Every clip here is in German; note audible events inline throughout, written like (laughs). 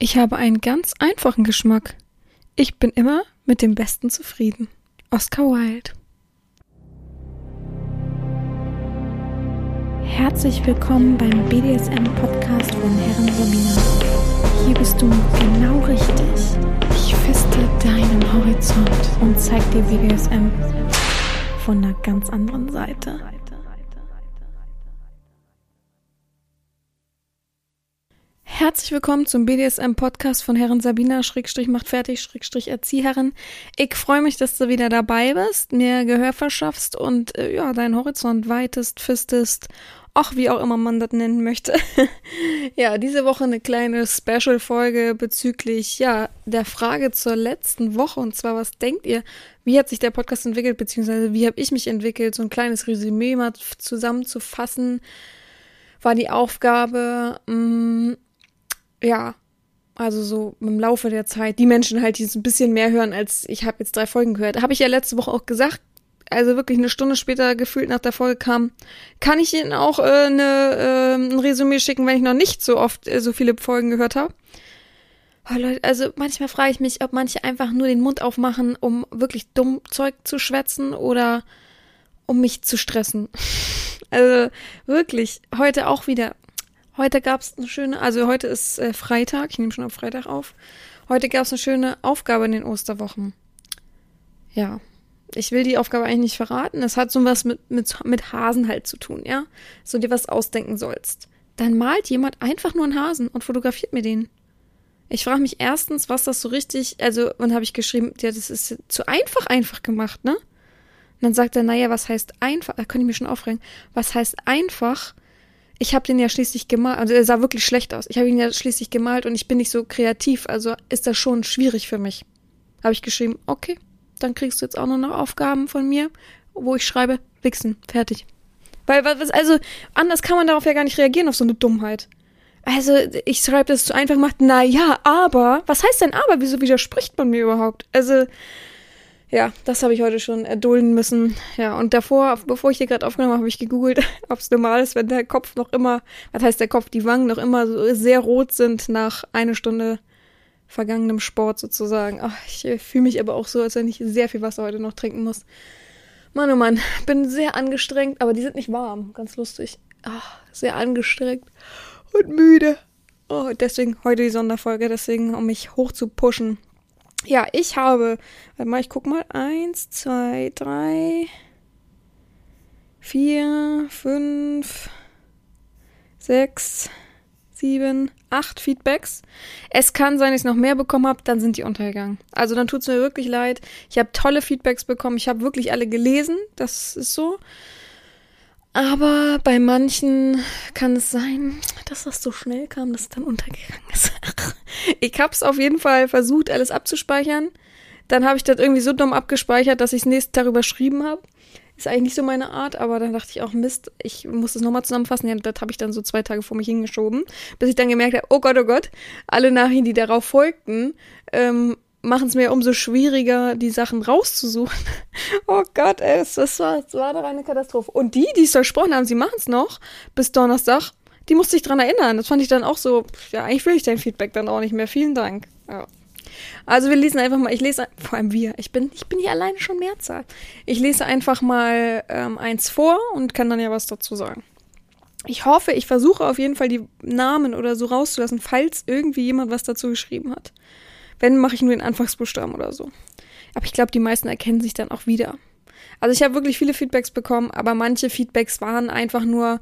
Ich habe einen ganz einfachen Geschmack. Ich bin immer mit dem Besten zufrieden. Oscar Wilde. Herzlich willkommen beim BDSM-Podcast von Herren Sabina. Hier bist du genau richtig. Ich feste deinen Horizont und zeig dir BDSM von einer ganz anderen Seite. Herzlich willkommen zum BDSM-Podcast von Herren Sabina, Schrägstrich macht fertig, Schrägstrich Erzieherin. Ich freue mich, dass du wieder dabei bist, mir Gehör verschaffst und äh, ja, deinen Horizont weitest, fistest, auch wie auch immer man das nennen möchte. (laughs) ja, diese Woche eine kleine Special-Folge bezüglich, ja, der Frage zur letzten Woche und zwar, was denkt ihr, wie hat sich der Podcast entwickelt, beziehungsweise wie habe ich mich entwickelt, so ein kleines Resümee mal zusammenzufassen, war die Aufgabe, mh, mm, ja, also so im Laufe der Zeit, die Menschen halt, die es ein bisschen mehr hören, als ich habe jetzt drei Folgen gehört. Habe ich ja letzte Woche auch gesagt. Also wirklich eine Stunde später gefühlt nach der Folge kam, kann ich Ihnen auch äh, eine, äh, ein Resümee schicken, wenn ich noch nicht so oft äh, so viele Folgen gehört habe. Oh Leute, also manchmal frage ich mich, ob manche einfach nur den Mund aufmachen, um wirklich dumm Zeug zu schwätzen oder um mich zu stressen. (laughs) Also wirklich, heute auch wieder. Heute gab es eine schöne, also heute ist äh, Freitag, ich nehme schon auf Freitag auf. Heute gab es eine schöne Aufgabe in den Osterwochen. Ja, ich will die Aufgabe eigentlich nicht verraten. Es hat so was mit, mit, mit Hasen halt zu tun, ja? So dir was ausdenken sollst. Dann malt jemand einfach nur einen Hasen und fotografiert mir den. Ich frage mich erstens, was das so richtig, also, und habe ich geschrieben, ja, das ist zu einfach einfach gemacht, ne? Und dann sagt er, naja, was heißt einfach, da könnte ich mich schon aufregen, was heißt einfach? Ich habe den ja schließlich gemalt, also er sah wirklich schlecht aus. Ich habe ihn ja schließlich gemalt und ich bin nicht so kreativ, also ist das schon schwierig für mich. Habe ich geschrieben, okay, dann kriegst du jetzt auch noch, noch Aufgaben von mir, wo ich schreibe, wichsen, fertig. Weil, was, also, anders kann man darauf ja gar nicht reagieren, auf so eine Dummheit. Also, ich schreibe das zu einfach gemacht, na ja, aber, was heißt denn aber? Wieso widerspricht man mir überhaupt? Also, ja, das habe ich heute schon erdulden müssen. Ja, und davor, bevor ich hier gerade aufgenommen habe, habe ich gegoogelt, (laughs) ob es normal ist, wenn der Kopf noch immer, was heißt der Kopf, die Wangen noch immer so sehr rot sind nach einer Stunde vergangenem Sport sozusagen. Ach, ich äh, fühle mich aber auch so, als wenn ich sehr viel Wasser heute noch trinken muss. Mann, oh Mann, bin sehr angestrengt, aber die sind nicht warm. Ganz lustig. Ach, sehr angestrengt und müde. Oh, deswegen heute die Sonderfolge, deswegen, um mich hoch zu pushen. Ja, ich habe, warte mal, ich guck mal, eins, zwei, drei, vier, fünf, sechs, sieben, acht Feedbacks. Es kann sein, dass ich noch mehr bekommen habe, dann sind die untergegangen. Also dann tut's mir wirklich leid. Ich habe tolle Feedbacks bekommen. Ich habe wirklich alle gelesen. Das ist so. Aber bei manchen kann es sein, dass das so schnell kam, dass es dann untergegangen ist. (laughs) ich habe es auf jeden Fall versucht, alles abzuspeichern. Dann habe ich das irgendwie so dumm abgespeichert, dass ich es nächsten Tag überschrieben habe. Ist eigentlich nicht so meine Art, aber dann dachte ich auch, Mist, ich muss das nochmal zusammenfassen. Ja, das habe ich dann so zwei Tage vor mich hingeschoben, bis ich dann gemerkt habe, oh Gott, oh Gott, alle Nachrichten, die darauf folgten, ähm, machen es mir umso schwieriger, die Sachen rauszusuchen. (laughs) oh Gott, ey, das war, das war doch eine Katastrophe. Und die, die es versprochen haben, sie machen es noch bis Donnerstag, die musste ich dran erinnern. Das fand ich dann auch so, ja, eigentlich will ich dein Feedback dann auch nicht mehr. Vielen Dank. Ja. Also wir lesen einfach mal, ich lese, vor allem wir, ich bin, ich bin hier alleine schon Mehrzahl. Ich lese einfach mal ähm, eins vor und kann dann ja was dazu sagen. Ich hoffe, ich versuche auf jeden Fall die Namen oder so rauszulassen, falls irgendwie jemand was dazu geschrieben hat. Wenn, mache ich nur den Anfangsbuchstaben oder so. Aber ich glaube, die meisten erkennen sich dann auch wieder. Also ich habe wirklich viele Feedbacks bekommen, aber manche Feedbacks waren einfach nur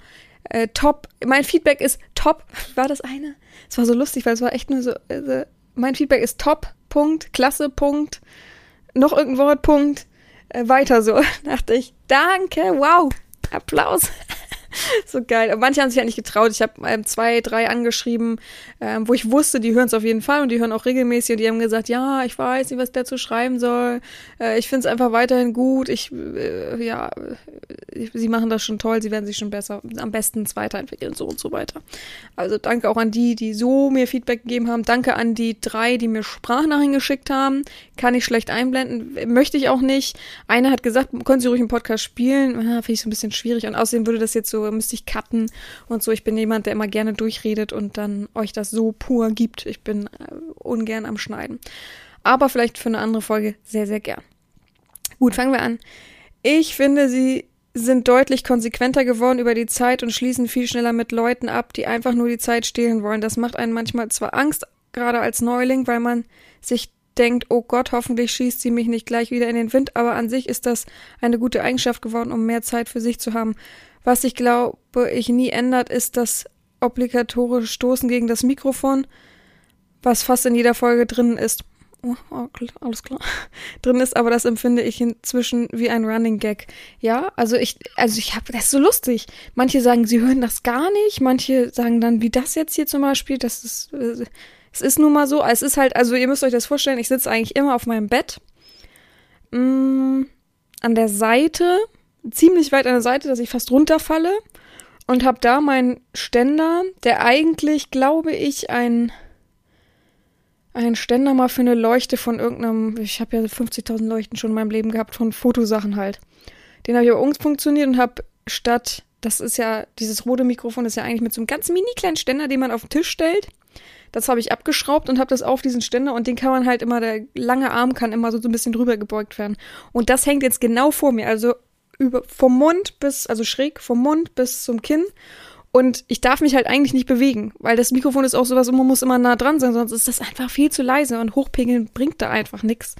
äh, top. Mein Feedback ist top. War das eine? Es war so lustig, weil es war echt nur so. Äh, mein Feedback ist top. Punkt. Klasse. Punkt. Noch irgendein Wort. Punkt. Äh, weiter so. (laughs) Dachte ich. Danke. Wow. Applaus. (laughs) so geil. Und manche haben sich ja nicht getraut. Ich habe ähm, zwei, drei angeschrieben, ähm, wo ich wusste, die hören es auf jeden Fall und die hören auch regelmäßig und die haben gesagt, ja, ich weiß nicht, was der zu schreiben soll. Äh, ich finde es einfach weiterhin gut. Ich, äh, ja, äh, sie machen das schon toll, sie werden sich schon besser, am besten weiterentwickeln, so und so weiter. Also danke auch an die, die so mir Feedback gegeben haben. Danke an die drei, die mir Sprachnachrichten geschickt haben. Kann ich schlecht einblenden, möchte ich auch nicht. Eine hat gesagt, können Sie ruhig im Podcast spielen. Ja, Finde ich so ein bisschen schwierig und außerdem würde das jetzt so müsste ich cutten und so. Ich bin jemand, der immer gerne durchredet und dann euch das so pur gibt. Ich bin äh, ungern am Schneiden. Aber vielleicht für eine andere Folge sehr, sehr gern. Gut, fangen wir an. Ich finde, sie sind deutlich konsequenter geworden über die Zeit und schließen viel schneller mit Leuten ab, die einfach nur die Zeit stehlen wollen. Das macht einen manchmal zwar Angst, gerade als Neuling, weil man sich denkt, oh Gott, hoffentlich schießt sie mich nicht gleich wieder in den Wind, aber an sich ist das eine gute Eigenschaft geworden, um mehr Zeit für sich zu haben. Was ich glaube, ich nie ändert, ist das obligatorische Stoßen gegen das Mikrofon, was fast in jeder Folge drin ist. Oh, oh, alles klar. (laughs) drin ist, aber das empfinde ich inzwischen wie ein Running Gag. Ja, also ich, also ich habe, das ist so lustig. Manche sagen, sie hören das gar nicht, manche sagen dann, wie das jetzt hier zum Beispiel, das ist, es ist nun mal so, es ist halt, also ihr müsst euch das vorstellen, ich sitze eigentlich immer auf meinem Bett. Mm, an der Seite, ziemlich weit an der Seite, dass ich fast runterfalle. Und habe da meinen Ständer, der eigentlich, glaube ich, ein, ein Ständer mal für eine Leuchte von irgendeinem, ich habe ja 50.000 Leuchten schon in meinem Leben gehabt, von Fotosachen halt. Den habe ich aber umfunktioniert und habe statt, das ist ja, dieses rote Mikrofon ist ja eigentlich mit so einem ganz mini kleinen Ständer, den man auf den Tisch stellt. Das habe ich abgeschraubt und habe das auf diesen Ständer und den kann man halt immer, der lange Arm kann immer so, so ein bisschen drüber gebeugt werden. Und das hängt jetzt genau vor mir, also über, vom Mund bis, also schräg vom Mund bis zum Kinn. Und ich darf mich halt eigentlich nicht bewegen, weil das Mikrofon ist auch sowas, man muss immer nah dran sein, sonst ist das einfach viel zu leise und hochpegeln bringt da einfach nichts.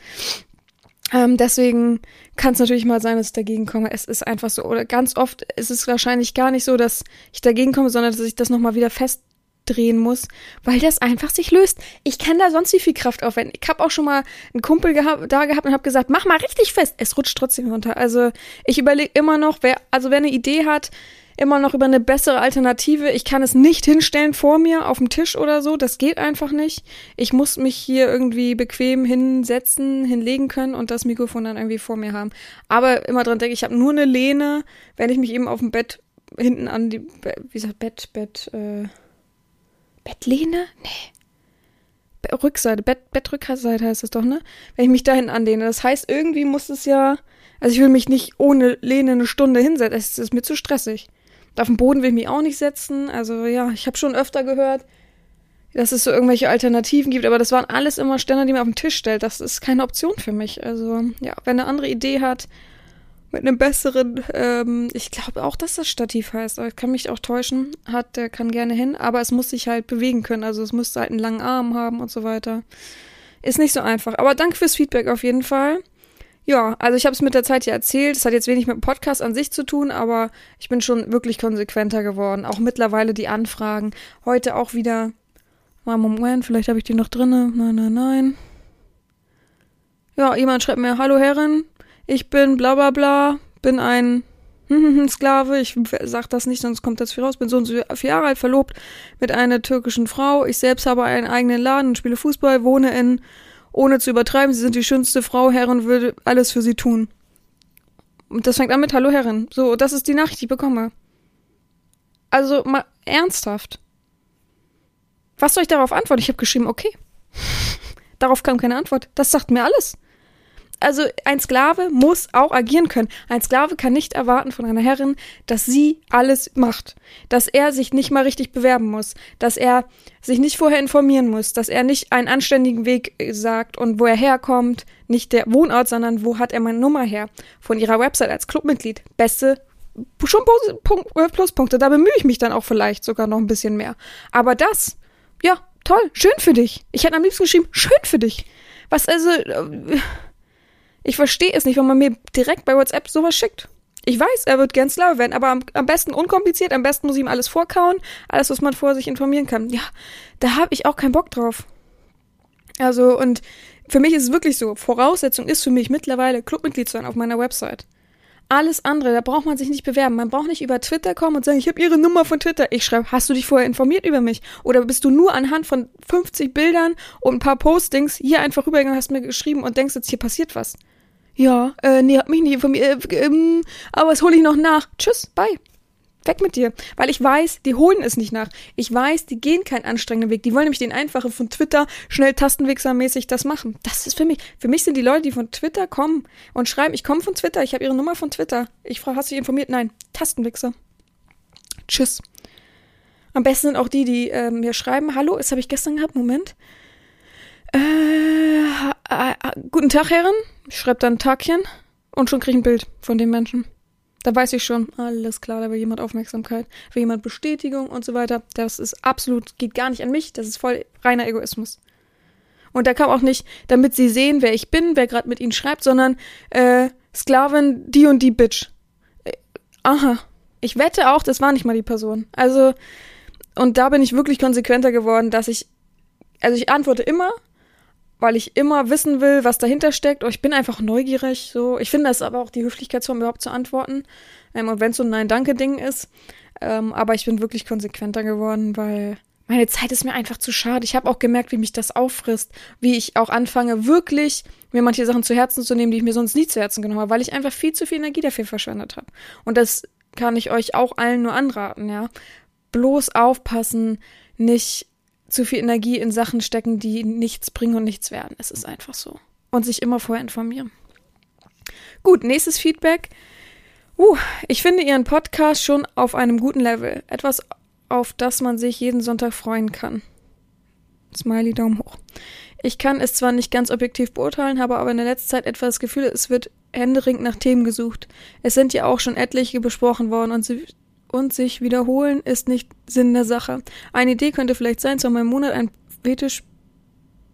Ähm, deswegen kann es natürlich mal sein, dass ich dagegen komme. Es ist einfach so. Oder ganz oft ist es wahrscheinlich gar nicht so, dass ich dagegen komme, sondern dass ich das nochmal wieder fest drehen muss, weil das einfach sich löst. Ich kann da sonst wie viel Kraft aufwenden. Ich habe auch schon mal einen Kumpel geha da gehabt und habe gesagt, mach mal richtig fest. Es rutscht trotzdem runter. Also ich überlege immer noch, wer, also wer eine Idee hat, immer noch über eine bessere Alternative. Ich kann es nicht hinstellen vor mir auf dem Tisch oder so. Das geht einfach nicht. Ich muss mich hier irgendwie bequem hinsetzen, hinlegen können und das Mikrofon dann irgendwie vor mir haben. Aber immer dran denke, ich habe nur eine Lehne, wenn ich mich eben auf dem Bett hinten an die, wie gesagt, Bett, Bett, äh, Bettlehne? Nee. Rückseite, Bett, Bettrückseite heißt es doch, ne? Wenn ich mich dahin anlehne. Das heißt, irgendwie muss es ja. Also ich will mich nicht ohne Lehne eine Stunde hinsetzen. Es ist mir zu stressig. auf dem Boden will ich mich auch nicht setzen. Also ja, ich habe schon öfter gehört, dass es so irgendwelche Alternativen gibt, aber das waren alles immer Ständer, die man auf den Tisch stellt. Das ist keine Option für mich. Also ja, wenn eine andere Idee hat, mit einem besseren, ähm, ich glaube auch, dass das Stativ heißt, aber ich kann mich auch täuschen, hat, der kann gerne hin, aber es muss sich halt bewegen können, also es muss halt einen langen Arm haben und so weiter. Ist nicht so einfach, aber danke fürs Feedback auf jeden Fall. Ja, also ich habe es mit der Zeit ja erzählt, es hat jetzt wenig mit dem Podcast an sich zu tun, aber ich bin schon wirklich konsequenter geworden, auch mittlerweile die Anfragen. Heute auch wieder, Moment, vielleicht habe ich die noch drinne, nein, nein, nein. Ja, jemand schreibt mir, hallo Herren, ich bin bla bla bla, bin (laughs) ein Sklave, ich sag das nicht, sonst kommt das viel raus, bin so und so vier Jahre alt, verlobt mit einer türkischen Frau. Ich selbst habe einen eigenen Laden und spiele Fußball, wohne in, ohne zu übertreiben, sie sind die schönste Frau, Herren, würde alles für sie tun. Und das fängt an mit Hallo Herren. So, das ist die Nachricht, die ich bekomme. Also mal ernsthaft. Was soll ich darauf antworten? Ich habe geschrieben, okay. (laughs) darauf kam keine Antwort. Das sagt mir alles also ein Sklave muss auch agieren können. Ein Sklave kann nicht erwarten von einer Herrin, dass sie alles macht, dass er sich nicht mal richtig bewerben muss, dass er sich nicht vorher informieren muss, dass er nicht einen anständigen Weg sagt und wo er herkommt, nicht der Wohnort, sondern wo hat er meine Nummer her? Von ihrer Website als Clubmitglied. Beste schon äh, Pluspunkte, da bemühe ich mich dann auch vielleicht sogar noch ein bisschen mehr. Aber das, ja, toll, schön für dich. Ich hätte am liebsten geschrieben, schön für dich. Was also, äh, ich verstehe es nicht, wenn man mir direkt bei WhatsApp sowas schickt. Ich weiß, er wird gern Slave werden, aber am, am, besten unkompliziert, am besten muss ich ihm alles vorkauen, alles, was man vorher sich informieren kann. Ja, da habe ich auch keinen Bock drauf. Also, und für mich ist es wirklich so, Voraussetzung ist für mich mittlerweile Clubmitglied zu sein auf meiner Website. Alles andere, da braucht man sich nicht bewerben. Man braucht nicht über Twitter kommen und sagen, ich habe ihre Nummer von Twitter. Ich schreibe, hast du dich vorher informiert über mich? Oder bist du nur anhand von 50 Bildern und ein paar Postings hier einfach rübergegangen hast mir geschrieben und denkst jetzt, hier passiert was? Ja, äh, nee, hat mich nicht informiert, äh, ähm, aber was hole ich noch nach? Tschüss, bye. Weg mit dir. Weil ich weiß, die holen es nicht nach. Ich weiß, die gehen keinen anstrengenden Weg. Die wollen nämlich den einfachen von Twitter schnell tastenwichsermäßig das machen. Das ist für mich. Für mich sind die Leute, die von Twitter kommen und schreiben, ich komme von Twitter, ich habe ihre Nummer von Twitter. Ich frage, hast du dich informiert? Nein. Tastenwichser. Tschüss. Am besten sind auch die, die äh, mir schreiben, hallo, das habe ich gestern gehabt, Moment. Äh, äh, guten Tag, Herren. Ich schreibe dann ein Tagchen und schon kriege ich ein Bild von dem Menschen. Da weiß ich schon, alles klar, da will jemand Aufmerksamkeit, will jemand Bestätigung und so weiter. Das ist absolut, geht gar nicht an mich, das ist voll reiner Egoismus. Und da kam auch nicht, damit sie sehen, wer ich bin, wer gerade mit ihnen schreibt, sondern äh, Sklavin, die und die Bitch. Äh, aha. Ich wette auch, das war nicht mal die Person. Also, und da bin ich wirklich konsequenter geworden, dass ich, also ich antworte immer, weil ich immer wissen will, was dahinter steckt. Und ich bin einfach neugierig. So, ich finde das aber auch die Höflichkeitsform überhaupt zu antworten. Ähm, und wenn es so ein Nein-Danke-Ding ist. Ähm, aber ich bin wirklich konsequenter geworden, weil meine Zeit ist mir einfach zu schade. Ich habe auch gemerkt, wie mich das auffrisst, wie ich auch anfange, wirklich mir manche Sachen zu Herzen zu nehmen, die ich mir sonst nie zu Herzen genommen habe, weil ich einfach viel zu viel Energie dafür verschwendet habe. Und das kann ich euch auch allen nur anraten, ja. Bloß aufpassen, nicht zu viel Energie in Sachen stecken, die nichts bringen und nichts werden. Es ist einfach so. Und sich immer vorher informieren. Gut, nächstes Feedback. Uh, ich finde Ihren Podcast schon auf einem guten Level. Etwas, auf das man sich jeden Sonntag freuen kann. Smiley Daumen hoch. Ich kann es zwar nicht ganz objektiv beurteilen, habe aber in der letzten Zeit etwa das Gefühl, es wird händeringend nach Themen gesucht. Es sind ja auch schon etliche besprochen worden und, sie, und sich wiederholen ist nicht Sinn der Sache. Eine Idee könnte vielleicht sein, zu meinem Monat ein Fetisch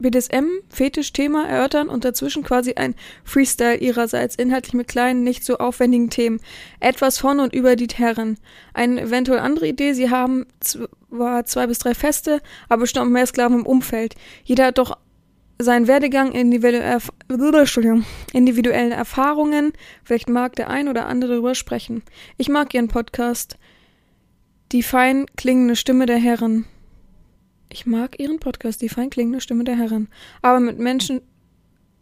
BDSM-Fetisch-Thema erörtern und dazwischen quasi ein Freestyle ihrerseits, inhaltlich mit kleinen, nicht so aufwendigen Themen. Etwas von und über die Herren. Eine eventuell andere Idee, sie haben zwar zwei bis drei Feste, aber bestimmt mehr Sklaven im Umfeld. Jeder hat doch seinen Werdegang, individuellen Erfahrungen. Vielleicht mag der ein oder andere darüber sprechen. Ich mag ihren Podcast. Die fein klingende Stimme der Herren. Ich mag ihren Podcast, die fein klingende Stimme der Herren. Aber mit Menschen,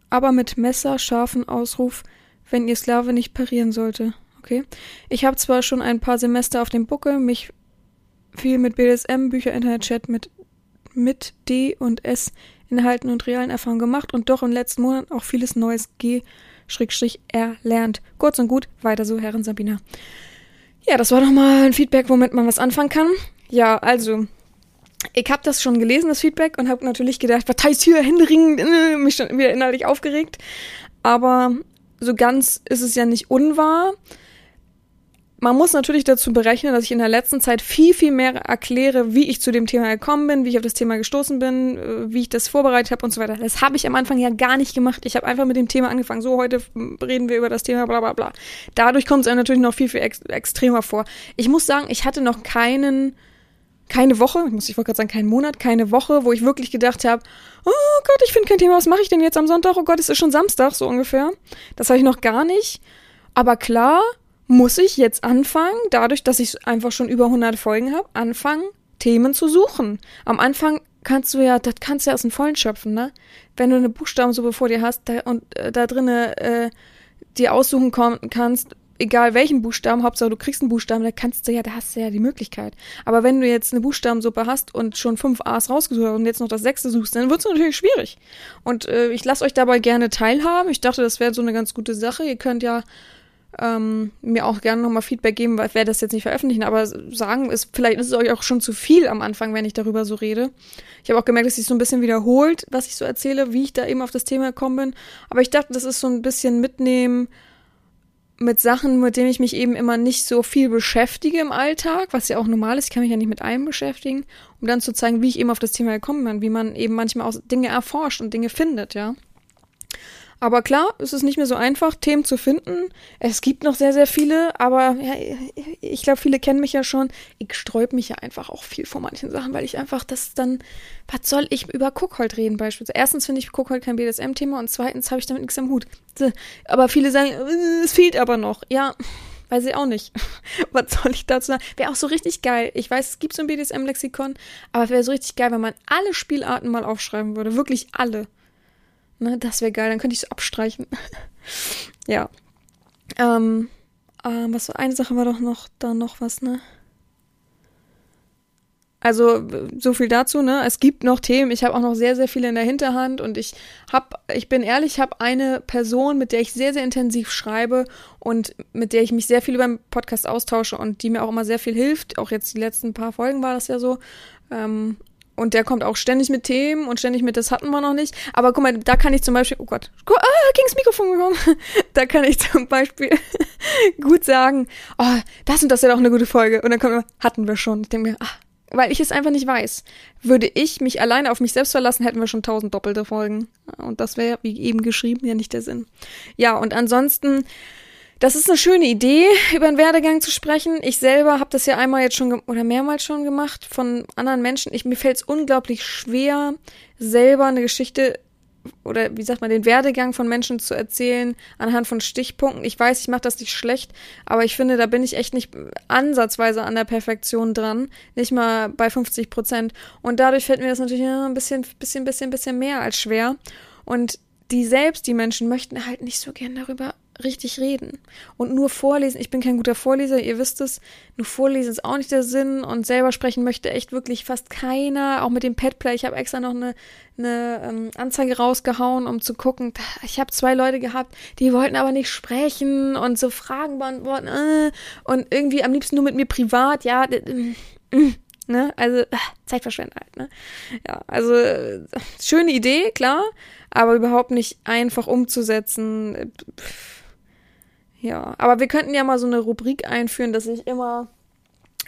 aber mit messerscharfen Ausruf, wenn ihr Sklave nicht parieren sollte. Okay. Ich habe zwar schon ein paar Semester auf dem Buckel, mich viel mit BDSM, Bücher, Internetchat mit, mit D und S Inhalten und realen Erfahrungen gemacht und doch im letzten Monat auch vieles Neues G Schrägstrich erlernt. Kurz und gut, weiter so, Herren Sabina. Ja, das war doch mal ein Feedback, womit man was anfangen kann. Ja, also, ich habe das schon gelesen, das Feedback, und habe natürlich gedacht, was heißt hier Händering, äh, (laughs) mich schon wieder innerlich aufgeregt. Aber so ganz ist es ja nicht unwahr man muss natürlich dazu berechnen, dass ich in der letzten Zeit viel, viel mehr erkläre, wie ich zu dem Thema gekommen bin, wie ich auf das Thema gestoßen bin, äh, wie ich das vorbereitet habe und so weiter. Das habe ich am Anfang ja gar nicht gemacht. Ich habe einfach mit dem Thema angefangen. So, heute reden wir über das Thema, bla bla bla. Dadurch kommt es einem natürlich noch viel, viel ex extremer vor. Ich muss sagen, ich hatte noch keinen, keine Woche, muss ich wollte gerade sagen, keinen Monat, keine Woche, wo ich wirklich gedacht habe, oh Gott, ich finde kein Thema, was mache ich denn jetzt am Sonntag? Oh Gott, es ist schon Samstag, so ungefähr. Das habe ich noch gar nicht. Aber klar, muss ich jetzt anfangen, dadurch, dass ich einfach schon über 100 Folgen habe, anfangen, Themen zu suchen. Am Anfang kannst du ja, das kannst du ja aus dem Vollen schöpfen, ne? Wenn du eine Buchstabensuppe vor dir hast da, und äh, da drinnen äh, dir aussuchen kannst, egal welchen Buchstaben, Hauptsache du kriegst einen Buchstaben, da kannst du ja, da hast du ja die Möglichkeit. Aber wenn du jetzt eine Buchstabensuppe hast und schon fünf A's rausgesucht hast und jetzt noch das sechste suchst, dann wird es natürlich schwierig. Und äh, ich lasse euch dabei gerne teilhaben. Ich dachte, das wäre so eine ganz gute Sache. Ihr könnt ja ähm, mir auch gerne nochmal Feedback geben, weil ich werde das jetzt nicht veröffentlichen, aber sagen ist, vielleicht ist es euch auch schon zu viel am Anfang, wenn ich darüber so rede. Ich habe auch gemerkt, dass sich so ein bisschen wiederholt, was ich so erzähle, wie ich da eben auf das Thema gekommen bin. Aber ich dachte, das ist so ein bisschen mitnehmen mit Sachen, mit denen ich mich eben immer nicht so viel beschäftige im Alltag, was ja auch normal ist, ich kann mich ja nicht mit allem beschäftigen, um dann zu zeigen, wie ich eben auf das Thema gekommen bin, wie man eben manchmal auch Dinge erforscht und Dinge findet, ja. Aber klar, es ist nicht mehr so einfach, Themen zu finden. Es gibt noch sehr, sehr viele, aber ja, ich glaube, viele kennen mich ja schon. Ich sträub mich ja einfach auch viel vor manchen Sachen, weil ich einfach das dann, was soll ich über Cookhold reden beispielsweise? Erstens finde ich Cookhold kein BDSM-Thema und zweitens habe ich damit nichts am Hut. Aber viele sagen, äh, es fehlt aber noch. Ja, weiß ich auch nicht. (laughs) Was soll ich dazu sagen? Wäre auch so richtig geil. Ich weiß, es gibt so ein BDSM-Lexikon, aber es wäre so richtig geil, wenn man alle Spielarten mal aufschreiben würde. Wirklich alle. Ne, das wäre geil, dann könnte ich es abstreichen. (laughs) ja. Ähm, ähm, was eine Sache war doch noch, da noch was, ne? Also so viel dazu, ne? Es gibt noch Themen, ich habe auch noch sehr, sehr viele in der Hinterhand und ich hab, ich bin ehrlich, ich habe eine Person, mit der ich sehr, sehr intensiv schreibe und mit der ich mich sehr viel über den Podcast austausche und die mir auch immer sehr viel hilft. Auch jetzt die letzten paar Folgen war das ja so. Ähm, und der kommt auch ständig mit Themen und ständig mit, das hatten wir noch nicht. Aber guck mal, da kann ich zum Beispiel, oh Gott, ah, gegen's Mikrofon gekommen. (laughs) da kann ich zum Beispiel (laughs) gut sagen, oh, das und das ja doch eine gute Folge. Und dann kommt immer, hatten wir schon. Ich denke mir, ah, weil ich es einfach nicht weiß. Würde ich mich alleine auf mich selbst verlassen, hätten wir schon tausend doppelte Folgen. Und das wäre, wie eben geschrieben, ja nicht der Sinn. Ja, und ansonsten, das ist eine schöne Idee, (laughs) über den Werdegang zu sprechen. Ich selber habe das ja einmal jetzt schon oder mehrmals schon gemacht von anderen Menschen. Ich, mir fällt es unglaublich schwer, selber eine Geschichte oder wie sagt man, den Werdegang von Menschen zu erzählen anhand von Stichpunkten. Ich weiß, ich mache das nicht schlecht, aber ich finde, da bin ich echt nicht ansatzweise an der Perfektion dran. Nicht mal bei 50 Prozent. Und dadurch fällt mir das natürlich ein bisschen, bisschen, bisschen, bisschen mehr als schwer. Und die selbst, die Menschen möchten halt nicht so gern darüber richtig reden. Und nur vorlesen, ich bin kein guter Vorleser, ihr wisst es, nur vorlesen ist auch nicht der Sinn und selber sprechen möchte echt wirklich fast keiner, auch mit dem Petplay. Ich habe extra noch eine, eine ähm, Anzeige rausgehauen, um zu gucken. Ich habe zwei Leute gehabt, die wollten aber nicht sprechen und so Fragen beantworten äh, und irgendwie am liebsten nur mit mir privat, ja, äh, ne, also äh, Zeitverschwendung halt, ne. Ja, also äh, schöne Idee, klar, aber überhaupt nicht einfach umzusetzen. Pff ja, aber wir könnten ja mal so eine Rubrik einführen, dass ich immer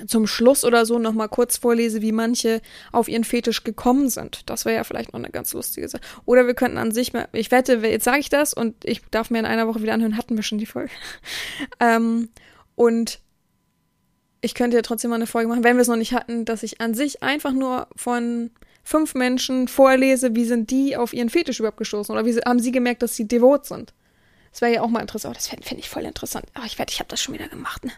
zum Schluss oder so noch mal kurz vorlese, wie manche auf ihren Fetisch gekommen sind. Das wäre ja vielleicht noch eine ganz lustige Sache. Oder wir könnten an sich mal, ich wette, jetzt sage ich das und ich darf mir in einer Woche wieder anhören, hatten wir schon die Folge. (laughs) ähm, und ich könnte ja trotzdem mal eine Folge machen, wenn wir es noch nicht hatten, dass ich an sich einfach nur von fünf Menschen vorlese, wie sind die auf ihren Fetisch überhaupt gestoßen oder wie haben sie gemerkt, dass sie devot sind. Das wäre ja auch mal interessant. Oh, das fände fänd ich voll interessant. Aber ich werde, ich habe das schon wieder gemacht. Ne?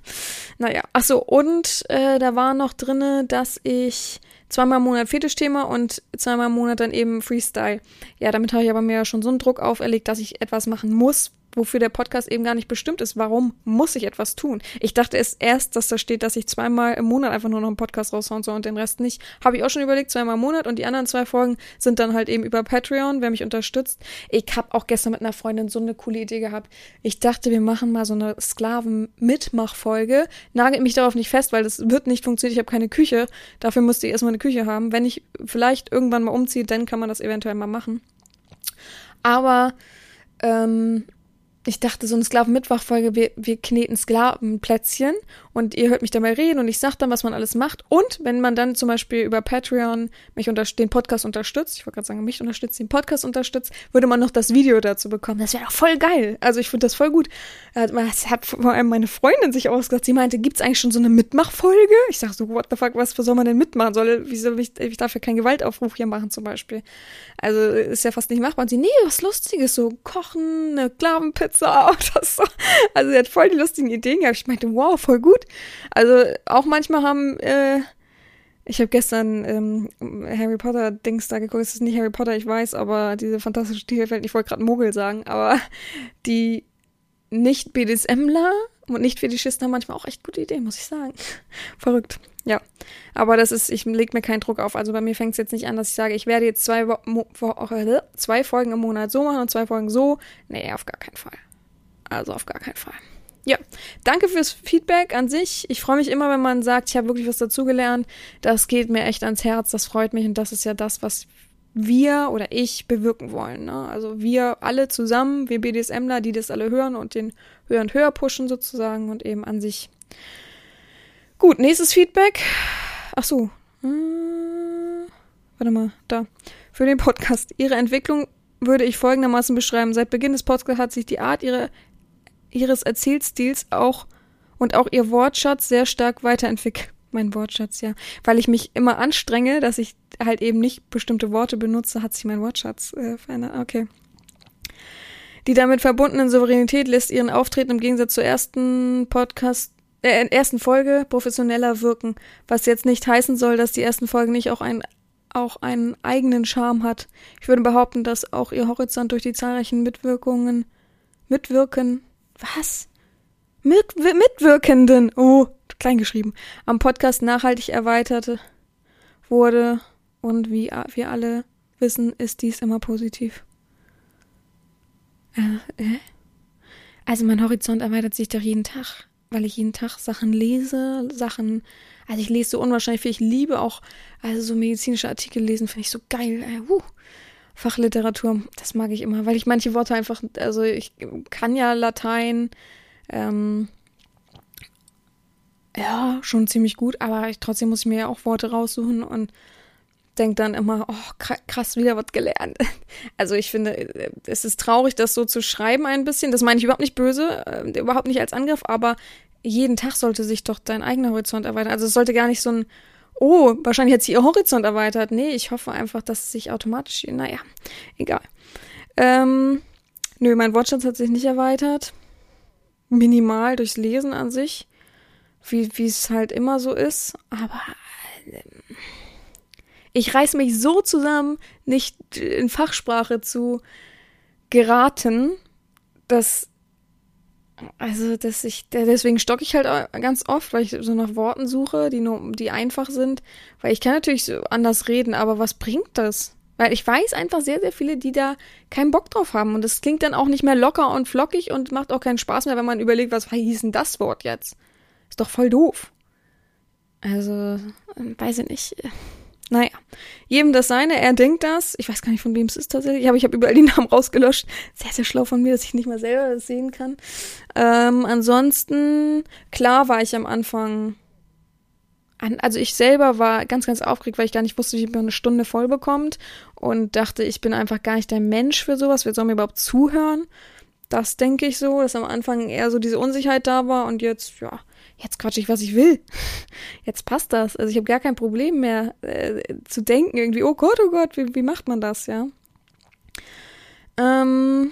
Naja, ach so, und äh, da war noch drinne, dass ich zweimal im Monat Fetischthema und zweimal im Monat dann eben Freestyle. Ja, damit habe ich aber mir schon so einen Druck auferlegt, dass ich etwas machen muss, wofür der Podcast eben gar nicht bestimmt ist. Warum muss ich etwas tun? Ich dachte es erst, dass da steht, dass ich zweimal im Monat einfach nur noch einen Podcast raushauen soll und den Rest nicht. Habe ich auch schon überlegt, zweimal im Monat und die anderen zwei Folgen sind dann halt eben über Patreon, wer mich unterstützt. Ich habe auch gestern mit einer Freundin so eine coole Idee gehabt. Ich dachte, wir machen mal so eine Sklaven-Mitmachfolge. Nagelt mich darauf nicht fest, weil das wird nicht funktionieren. Ich habe keine Küche. Dafür musste ich erstmal eine Küche haben. Wenn ich vielleicht irgendwann mal umziehe, dann kann man das eventuell mal machen. Aber ähm, ich dachte, so eine Sklaven-Mittwoch-Folge, wir, wir kneten Sklavenplätzchen und ihr hört mich dabei reden und ich sag dann, was man alles macht. Und wenn man dann zum Beispiel über Patreon mich unter den Podcast unterstützt, ich wollte gerade sagen, mich unterstützt, den Podcast unterstützt, würde man noch das Video dazu bekommen. Das wäre doch voll geil. Also ich finde das voll gut. Das hat vor allem meine Freundin sich ausgedacht. Sie meinte, gibt's eigentlich schon so eine Mitmachfolge? Ich sag so, what the fuck, was soll man denn mitmachen? Soll, wie soll ich, ich darf ja keinen Gewaltaufruf hier machen zum Beispiel. Also ist ja fast nicht machbar. Und sie, nee, was Lustiges, so kochen, eine Sklavenpizza Pizza (laughs) oder so. Also sie hat voll die lustigen Ideen gehabt. Ich meinte, wow, voll gut. Also auch manchmal haben, äh, ich habe gestern ähm, Harry Potter Dings da geguckt. Es ist nicht Harry Potter, ich weiß, aber diese fantastische Tierwelt, ich wollte gerade Mogel sagen, aber die nicht BDSMler und nicht Fetischisten haben manchmal auch echt gute Ideen, muss ich sagen. (laughs) Verrückt. Ja. Aber das ist, ich leg mir keinen Druck auf. Also bei mir fängt es jetzt nicht an, dass ich sage, ich werde jetzt zwei, Mo zwei Folgen im Monat so machen und zwei Folgen so. Nee, auf gar keinen Fall. Also auf gar keinen Fall. Ja, danke fürs Feedback an sich. Ich freue mich immer, wenn man sagt, ich habe wirklich was dazugelernt. Das geht mir echt ans Herz, das freut mich und das ist ja das, was wir oder ich bewirken wollen. Ne? Also wir alle zusammen, wir BDSMler, die das alle hören und den höher und höher pushen sozusagen und eben an sich. Gut, nächstes Feedback. Ach so. Hm, warte mal, da. Für den Podcast. Ihre Entwicklung würde ich folgendermaßen beschreiben. Seit Beginn des Podcasts hat sich die Art ihrer ihres Erzählstils auch und auch ihr Wortschatz sehr stark weiterentwickelt. Mein Wortschatz, ja. Weil ich mich immer anstrenge, dass ich halt eben nicht bestimmte Worte benutze, hat sich mein Wortschatz äh, verändert. Okay. Die damit verbundenen Souveränität lässt ihren Auftreten im Gegensatz zur ersten Podcast, äh, ersten Folge professioneller wirken, was jetzt nicht heißen soll, dass die ersten Folgen nicht auch ein auch einen eigenen Charme hat. Ich würde behaupten, dass auch ihr Horizont durch die zahlreichen Mitwirkungen, Mitwirken, was? Mit, Mitwirkenden, oh, kleingeschrieben, am Podcast nachhaltig erweiterte. wurde. Und wie wir alle wissen, ist dies immer positiv. Äh, äh? Also mein Horizont erweitert sich doch jeden Tag, weil ich jeden Tag Sachen lese, Sachen, also ich lese so unwahrscheinlich viel, ich liebe auch, also so medizinische Artikel lesen, finde ich so geil. Äh, uh. Fachliteratur, das mag ich immer, weil ich manche Worte einfach, also ich kann ja Latein, ähm, ja, schon ziemlich gut, aber ich, trotzdem muss ich mir ja auch Worte raussuchen und denke dann immer, oh, krass, wieder was gelernt. (laughs) Also ich finde, es ist traurig, das so zu schreiben ein bisschen. Das meine ich überhaupt nicht böse, äh, überhaupt nicht als Angriff, aber jeden Tag sollte sich doch dein eigener Horizont erweitern. Also es sollte gar nicht so ein, oh, wahrscheinlich hat sie ihr Horizont erweitert. Nee, ich hoffe einfach, dass es sich automatisch, naja, egal. Ähm, nö, mein Wortschatz hat sich nicht erweitert. Minimal durchs Lesen an sich, wie es halt immer so ist. Aber äh, ich reiß mich so zusammen, nicht in Fachsprache zu geraten, dass also, dass ich, deswegen stocke ich halt ganz oft, weil ich so nach Worten suche, die nur, die einfach sind. Weil ich kann natürlich so anders reden, aber was bringt das? Weil ich weiß einfach sehr, sehr viele, die da keinen Bock drauf haben. Und das klingt dann auch nicht mehr locker und flockig und macht auch keinen Spaß mehr, wenn man überlegt, was hieß denn das Wort jetzt? Ist doch voll doof. Also, weiß ich nicht. Naja, jedem das seine, er denkt das. Ich weiß gar nicht, von wem es ist tatsächlich, aber ich habe überall die Namen (laughs) rausgelöscht. Sehr, sehr schlau von mir, dass ich nicht mal selber das sehen kann. Ähm, ansonsten, klar war ich am Anfang, an, also ich selber war ganz, ganz aufgeregt, weil ich gar nicht wusste, wie man eine Stunde voll bekommt und dachte, ich bin einfach gar nicht der Mensch für sowas. Wer soll mir überhaupt zuhören? Das denke ich so, dass am Anfang eher so diese Unsicherheit da war und jetzt, ja, jetzt quatsch ich, was ich will. Jetzt passt das. Also ich habe gar kein Problem mehr äh, zu denken irgendwie, oh Gott, oh Gott, wie, wie macht man das, ja? Ähm,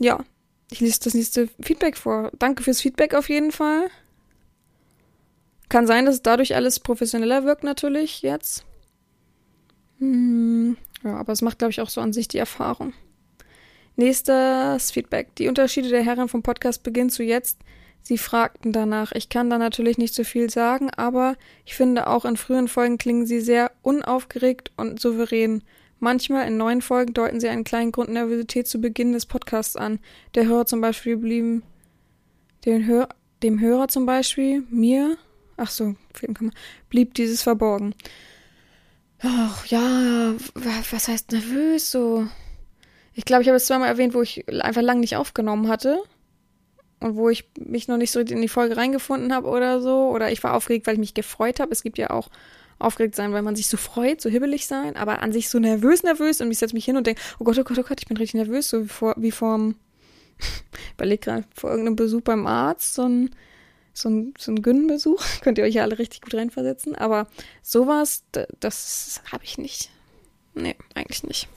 ja, ich lese das nächste Feedback vor. Danke fürs Feedback auf jeden Fall. Kann sein, dass dadurch alles professioneller wirkt natürlich jetzt. Hm, ja, aber es macht, glaube ich, auch so an sich die Erfahrung. Nächstes Feedback. Die Unterschiede der Herren vom Podcast beginnen zu jetzt Sie fragten danach. Ich kann da natürlich nicht so viel sagen, aber ich finde auch in frühen Folgen klingen sie sehr unaufgeregt und souverän. Manchmal in neuen Folgen deuten sie einen kleinen Grund Nervosität zu Beginn des Podcasts an. Der Hörer zum Beispiel blieben den Hör dem Hörer zum Beispiel, mir, ach so, blieb dieses verborgen. Ach ja, was heißt nervös so? Ich glaube, ich habe es zweimal erwähnt, wo ich einfach lang nicht aufgenommen hatte und wo ich mich noch nicht so in die Folge reingefunden habe oder so. Oder ich war aufgeregt, weil ich mich gefreut habe. Es gibt ja auch aufgeregt sein, weil man sich so freut, so hibbelig sein, aber an sich so nervös, nervös und ich setze mich hin und denke, oh Gott, oh Gott, oh Gott, ich bin richtig nervös, so wie vor, wie vorm, (laughs) überleg gerade, vor irgendeinem Besuch beim Arzt, so ein, so ein, so ein Günnenbesuch, (laughs) könnt ihr euch ja alle richtig gut reinversetzen, aber sowas, das habe ich nicht. Nee, eigentlich nicht.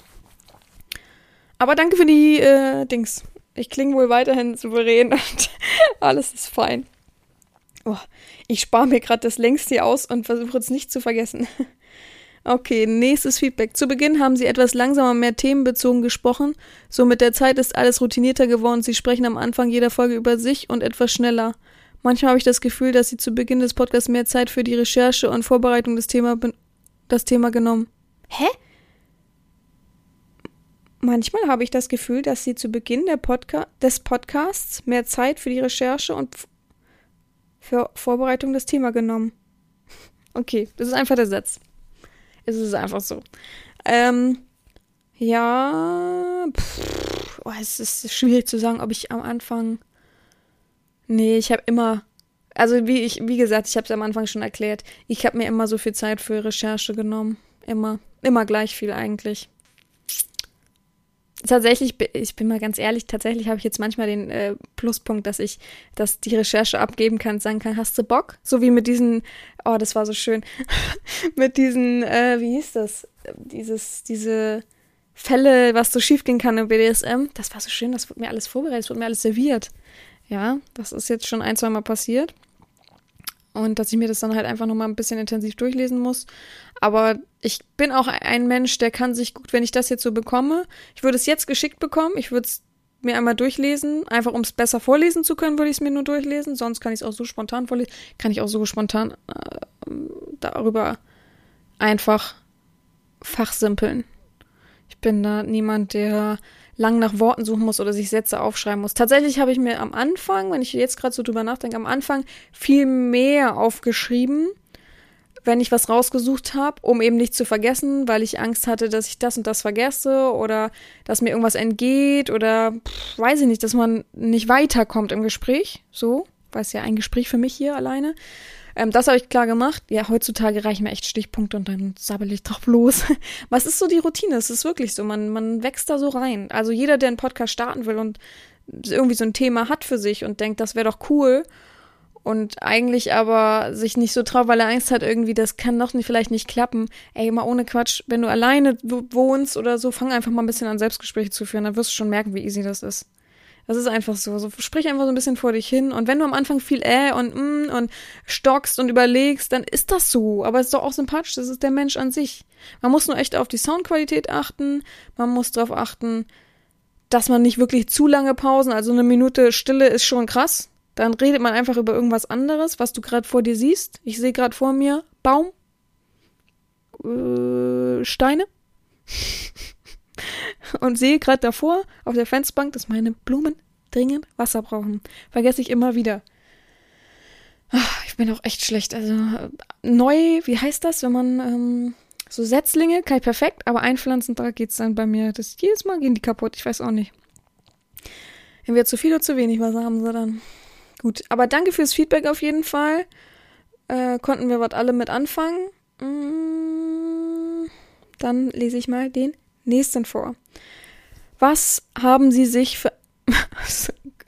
Aber danke für die äh, Dings. Ich klinge wohl weiterhin souverän und (laughs) alles ist fein. Oh, ich spare mir gerade das längste aus und versuche es nicht zu vergessen. (laughs) Okay, nächstes Feedback. Zu Beginn haben Sie etwas langsamer, mehr themenbezogen gesprochen. So mit der Zeit ist alles routinierter geworden. Sie sprechen am Anfang jeder Folge über sich und etwas schneller. Manchmal habe ich das Gefühl, dass Sie zu Beginn des Podcasts mehr Zeit für die Recherche und Vorbereitung des Thema das Thema genommen. Hä? Manchmal habe ich das Gefühl, dass sie zu Beginn Podca des Podcasts mehr Zeit für die Recherche und für Vorbereitung des Thema genommen. (laughs) Okay, das ist einfach der Satz. Es ist einfach so. Ähm, ja, pff, oh, es ist schwierig zu sagen, ob ich am Anfang. Nee, ich habe immer. Also wie ich, wie gesagt, ich habe es am Anfang schon erklärt. Ich habe mir immer so viel Zeit für Recherche genommen. Immer. Immer gleich viel eigentlich tatsächlich, ich bin mal ganz ehrlich, tatsächlich habe ich jetzt manchmal den äh, Pluspunkt, dass ich, dass die Recherche abgeben kann, sagen kann, hast du Bock? So wie mit diesen, oh, das war so schön, (laughs) mit diesen, äh, wie hieß das? Dieses, diese Fälle, was so schief gehen kann im BDSM. Das war so schön, das wurde mir alles vorbereitet, das wurde mir alles serviert. Ja, das ist jetzt schon ein, zwei Mal passiert. Und dass ich mir das dann halt einfach nochmal ein bisschen intensiv durchlesen muss. Aber ich bin auch ein Mensch, der kann sich gut, wenn ich das jetzt so bekomme, ich würde es jetzt geschickt bekommen, ich würde es mir einmal durchlesen, einfach um es besser vorlesen zu können, würde ich es mir nur durchlesen. Sonst kann ich es auch so spontan vorlesen, kann ich auch so spontan äh, darüber einfach fachsimpeln. Ich bin da niemand, der lang nach Worten suchen muss oder sich Sätze aufschreiben muss. Tatsächlich habe ich mir am Anfang, wenn ich jetzt gerade so drüber nachdenke, am Anfang viel mehr aufgeschrieben, wenn ich was rausgesucht habe, um eben nicht zu vergessen, weil ich Angst hatte, dass ich das und das vergesse oder dass mir irgendwas entgeht oder pff, weiß ich nicht, dass man nicht weiterkommt im Gespräch. So, weil es ja ein Gespräch für mich hier alleine. Ähm, das habe ich klar gemacht. Ja, heutzutage reichen mir echt Stichpunkte und dann sabbel ich drauf los. (laughs) Was ist so die Routine? Es ist wirklich so. Man, man wächst da so rein. Also jeder, der einen Podcast starten will und irgendwie so ein Thema hat für sich und denkt, das wäre doch cool und eigentlich aber sich nicht so traut, weil er Angst hat, irgendwie, das kann doch nicht, vielleicht nicht klappen. Ey, mal ohne Quatsch, wenn du alleine wohnst oder so, fang einfach mal ein bisschen an Selbstgespräche zu führen, dann wirst du schon merken, wie easy das ist. Das ist einfach so. So sprich einfach so ein bisschen vor dich hin. Und wenn du am Anfang viel äh und mm und stockst und überlegst, dann ist das so. Aber es ist doch auch sympathisch. Das ist der Mensch an sich. Man muss nur echt auf die Soundqualität achten. Man muss darauf achten, dass man nicht wirklich zu lange Pausen, also eine Minute Stille ist schon krass. Dann redet man einfach über irgendwas anderes, was du gerade vor dir siehst. Ich sehe gerade vor mir Baum, äh, Steine. (laughs) und sehe gerade davor auf der Fensterbank, dass meine Blumen dringend Wasser brauchen. Vergesse ich immer wieder. Ach, ich bin auch echt schlecht. Also neu, wie heißt das, wenn man ähm, so Setzlinge, kein perfekt, aber einpflanzen, da geht es dann bei mir. Das jedes Mal gehen die kaputt. Ich weiß auch nicht. Entweder zu viel oder zu wenig Wasser haben sie dann. Gut, aber danke fürs Feedback auf jeden Fall. Äh, konnten wir was alle mit anfangen. Mm, dann lese ich mal den nächsten vor. Was haben Sie sich für (laughs)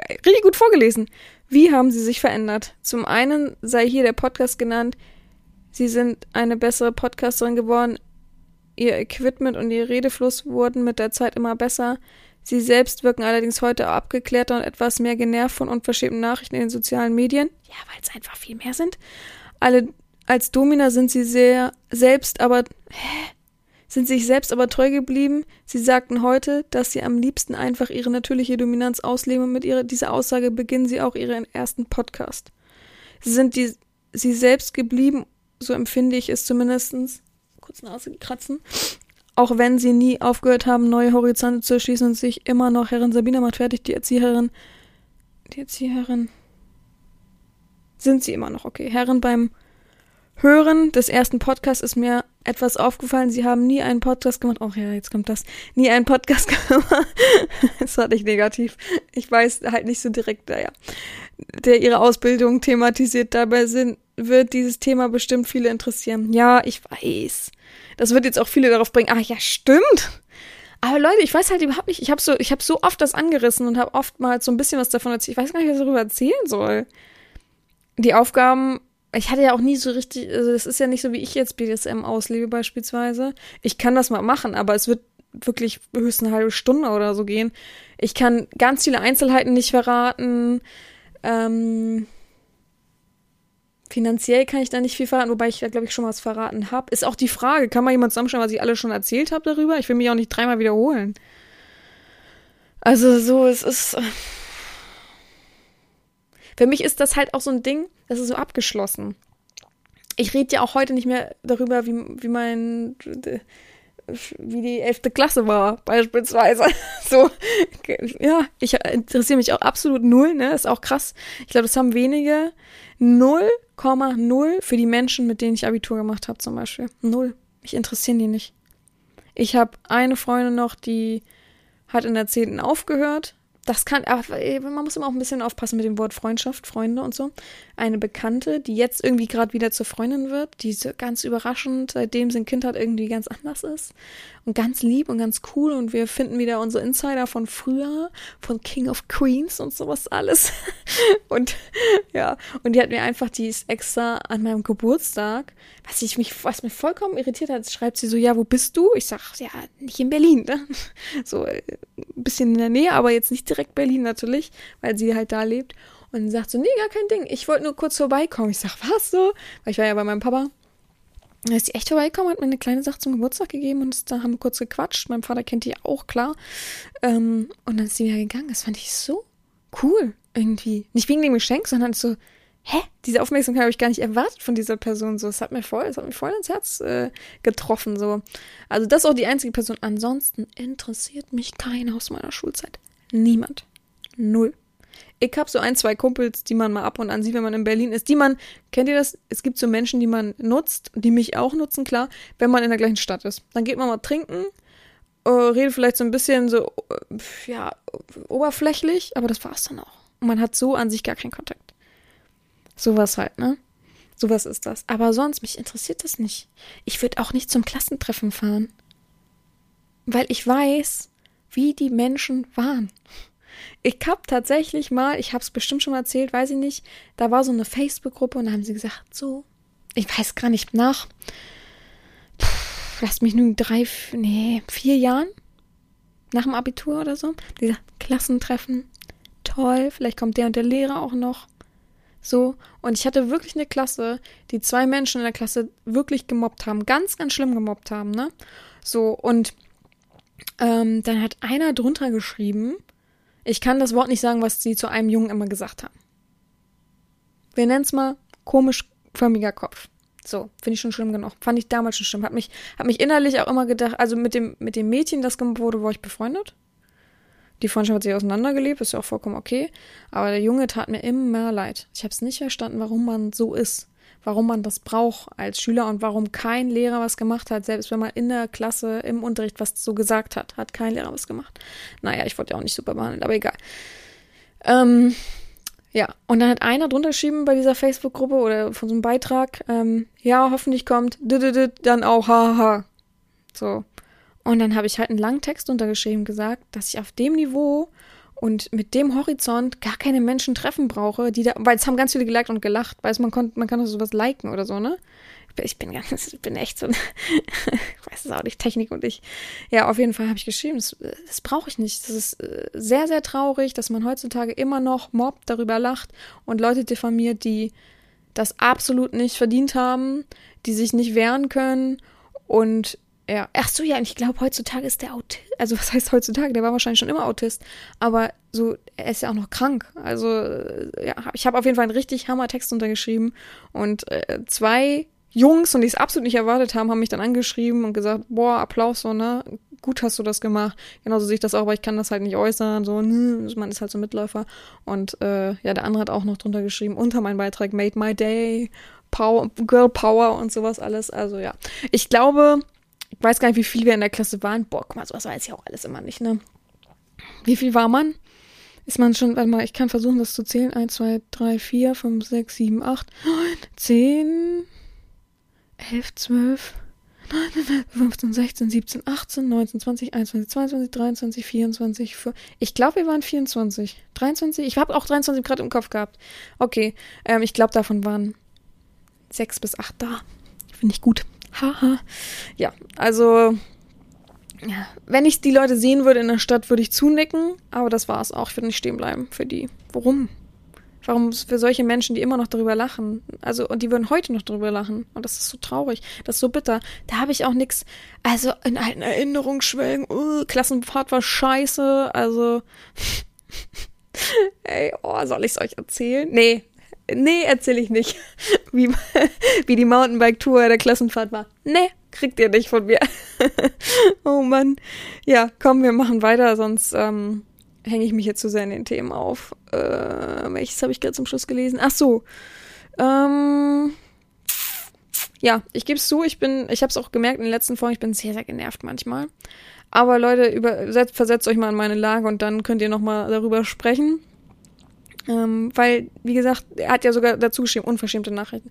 richtig gut vorgelesen. Wie haben Sie sich verändert? Zum einen sei hier der Podcast genannt. Sie sind eine bessere Podcasterin geworden. Ihr Equipment und Ihr Redefluss wurden mit der Zeit immer besser. Sie selbst wirken allerdings heute abgeklärter und etwas mehr genervt von unverschämten Nachrichten in den sozialen Medien. Ja, weil es einfach viel mehr sind. Alle als Domina sind sie sehr selbst, aber hä? sind sich selbst aber treu geblieben. Sie sagten heute, dass sie am liebsten einfach ihre natürliche Dominanz ausleben und mit ihrer, dieser Aussage beginnen sie auch ihren ersten Podcast. Sie sind die, sie selbst geblieben, so empfinde ich es zumindestens. Kurz Nase kratzen. Auch wenn sie nie aufgehört haben, neue Horizonte zu erschließen und sich immer noch, Herrin Sabina macht fertig, die Erzieherin, die Erzieherin, sind sie immer noch, okay, Herrin beim Hören des ersten Podcasts ist mir etwas aufgefallen. Sie haben nie einen Podcast gemacht. Oh ja, jetzt kommt das. Nie einen Podcast (laughs) gemacht. das war nicht negativ. Ich weiß halt nicht so direkt, naja. Der ihre Ausbildung thematisiert. Dabei sind, wird dieses Thema bestimmt viele interessieren. Ja, ich weiß. Das wird jetzt auch viele darauf bringen. Ah, ja, stimmt. Aber Leute, ich weiß halt überhaupt nicht. Ich habe so, habe so oft das angerissen und habe oftmals so ein bisschen was davon erzählt. Ich weiß gar nicht, was ich darüber erzählen soll. Die Aufgaben ich hatte ja auch nie so richtig, also das ist ja nicht so, wie ich jetzt BDSM auslebe beispielsweise. Ich kann das mal machen, aber es wird wirklich höchstens eine halbe Stunde oder so gehen. Ich kann ganz viele Einzelheiten nicht verraten. Ähm, finanziell kann ich da nicht viel verraten, wobei ich da, glaube ich, schon was verraten habe. Ist auch die Frage, kann mal jemand zusammenstellen, was ich alles schon erzählt habe darüber? Ich will mich auch nicht dreimal wiederholen. Also so, es ist für mich ist das halt auch so ein Ding, das ist so abgeschlossen. Ich rede ja auch heute nicht mehr darüber, wie, wie mein wie die elfte Klasse war, beispielsweise. (laughs) so, ja, ich interessiere mich auch absolut null, ne? Ist auch krass. Ich glaube, das haben wenige. 0,0 für die Menschen, mit denen ich Abitur gemacht habe, zum Beispiel. Null. Mich interessieren die nicht. Ich habe eine Freundin noch, die hat in der 10. aufgehört das kann, man muss immer auch ein bisschen aufpassen mit dem Wort Freundschaft, Freunde und so. Eine Bekannte, die jetzt irgendwie gerade wieder zur Freundin wird, die so ganz überraschend, seitdem sie ein Kind hat, irgendwie ganz anders ist. Und ganz lieb und ganz cool. Und wir finden wieder unsere Insider von früher, von King of Queens und sowas alles. (laughs) und ja, und die hat mir einfach, die ist extra an meinem Geburtstag, was ich mich, was mich vollkommen irritiert hat, schreibt sie so, ja, wo bist du? Ich sag, ja, nicht in Berlin, ne? (laughs) So, ein äh, bisschen in der Nähe, aber jetzt nicht direkt Berlin natürlich, weil sie halt da lebt. Und sagt so, nee, gar kein Ding. Ich wollte nur kurz vorbeikommen. Ich sag, was so? Weil ich war ja bei meinem Papa. Da ist die echt vorbeikommen, hat mir eine kleine Sache zum Geburtstag gegeben und da haben wir kurz gequatscht. Mein Vater kennt die auch, klar. Ähm, und dann ist sie wieder gegangen. Das fand ich so cool irgendwie. Nicht wegen dem Geschenk, sondern so, hä? Diese Aufmerksamkeit habe ich gar nicht erwartet von dieser Person. So, es hat mir voll, es hat mir voll ins Herz äh, getroffen. So. Also das ist auch die einzige Person. Ansonsten interessiert mich keiner aus meiner Schulzeit. Niemand. Null. Ich habe so ein, zwei Kumpels, die man mal ab und an sieht, wenn man in Berlin ist. Die man, kennt ihr das? Es gibt so Menschen, die man nutzt, die mich auch nutzen, klar, wenn man in der gleichen Stadt ist. Dann geht man mal trinken, äh, redet vielleicht so ein bisschen so, ja, oberflächlich, aber das war's dann auch. Und man hat so an sich gar keinen Kontakt. Sowas halt, ne? Sowas ist das. Aber sonst, mich interessiert das nicht. Ich würde auch nicht zum Klassentreffen fahren. Weil ich weiß, wie die Menschen waren. Ich hab tatsächlich mal, ich hab's bestimmt schon mal erzählt, weiß ich nicht, da war so eine Facebook-Gruppe und da haben sie gesagt, so, ich weiß gar nicht nach, lasst mich nun drei, nee, vier Jahren nach dem Abitur oder so, dieser Klassentreffen, toll, vielleicht kommt der und der Lehrer auch noch. So, und ich hatte wirklich eine Klasse, die zwei Menschen in der Klasse wirklich gemobbt haben, ganz, ganz schlimm gemobbt haben, ne? So, und ähm, dann hat einer drunter geschrieben, ich kann das Wort nicht sagen, was sie zu einem Jungen immer gesagt haben. Wir nennen es mal komischförmiger Kopf. So, finde ich schon schlimm genug. Fand ich damals schon schlimm. Hat mich, hat mich innerlich auch immer gedacht, also mit dem, mit dem Mädchen, das gemobbt wurde, war ich befreundet. Die Freundschaft hat sich auseinandergelebt, ist ja auch vollkommen okay. Aber der Junge tat mir immer leid. Ich habe es nicht verstanden, warum man so ist. Warum man das braucht als Schüler und warum kein Lehrer was gemacht hat. Selbst wenn man in der Klasse im Unterricht was so gesagt hat, hat kein Lehrer was gemacht. Naja, ich wurde ja auch nicht super behandelt, aber egal. Ähm, ja, und dann hat einer drunter geschrieben bei dieser Facebook-Gruppe oder von so einem Beitrag, ähm, ja, hoffentlich kommt dann auch haha. So. Und dann habe ich halt einen langen Text untergeschrieben gesagt, dass ich auf dem Niveau und mit dem Horizont gar keine Menschen treffen brauche, die da, weil es haben ganz viele geliked und gelacht, weil man kann, man kann doch sowas liken oder so, ne? Ich bin ganz, (laughs) ich bin echt so, (laughs) ich weiß es auch nicht, Technik und ich. Ja, auf jeden Fall habe ich geschrieben, das, das brauche ich nicht. Das ist äh, sehr, sehr traurig, dass man heutzutage immer noch mobbt, darüber lacht und Leute diffamiert, die das absolut nicht verdient haben, die sich nicht wehren können und ja. Ach so, ja, und ich glaube, heutzutage ist der Autist. Also, was heißt heutzutage? Der war wahrscheinlich schon immer Autist. Aber so, er ist ja auch noch krank. Also, ja, ich habe auf jeden Fall einen richtig Hammer-Text untergeschrieben. Und äh, zwei Jungs, und die es absolut nicht erwartet haben, haben mich dann angeschrieben und gesagt, boah, Applaus, so, ne? Gut hast du das gemacht. Genauso sehe ich das auch, aber ich kann das halt nicht äußern. So, ne, man ist halt so Mitläufer. Und äh, ja, der andere hat auch noch drunter geschrieben, unter meinem Beitrag, made my day. Power, Girl Power und sowas alles. Also ja. Ich glaube, ich weiß gar nicht, wie viel wir in der Klasse waren. Boah, guck mal, sowas weiß ich auch alles immer nicht, ne? Wie viel war man? Ist man schon, warte mal, ich kann versuchen, das zu zählen. 1, 2, 3, 4, 5, 6, 7, 8, 9, 10, 11, 12, 15, 16, 17, 18, 19, 20, 21, 22, 23, 24, 4. Ich glaube, wir waren 24. 23? Ich habe auch 23 gerade im Kopf gehabt. Okay, ähm, ich glaube, davon waren 6 bis 8 da. Finde ich gut. Haha. ja, also wenn ich die Leute sehen würde in der Stadt, würde ich zunicken, aber das war's auch. Ich würde nicht stehen bleiben für die. Warum? Warum für solche Menschen, die immer noch darüber lachen? Also, und die würden heute noch darüber lachen. Und das ist so traurig. Das ist so bitter. Da habe ich auch nichts. Also, in alten Erinnerungen schwelgen. Uh, Klassenfahrt war scheiße. Also. (laughs) Ey, oh, soll ich es euch erzählen? Nee, nee, erzähle ich nicht, (laughs) wie, wie die Mountainbike-Tour der Klassenfahrt war. Nee, kriegt ihr nicht von mir. (laughs) oh Mann. Ja, komm, wir machen weiter, sonst ähm, hänge ich mich jetzt zu sehr in den Themen auf. Äh, welches habe ich gerade zum Schluss gelesen? Ach so. Ähm, ja, ich gebe es zu, ich bin, ich habe es auch gemerkt in den letzten Folgen, ich bin sehr, sehr genervt manchmal. Aber Leute, übersetzt, versetzt euch mal in meine Lage und dann könnt ihr nochmal darüber sprechen. Ähm, weil, wie gesagt, er hat ja sogar dazu geschrieben, unverschämte Nachrichten.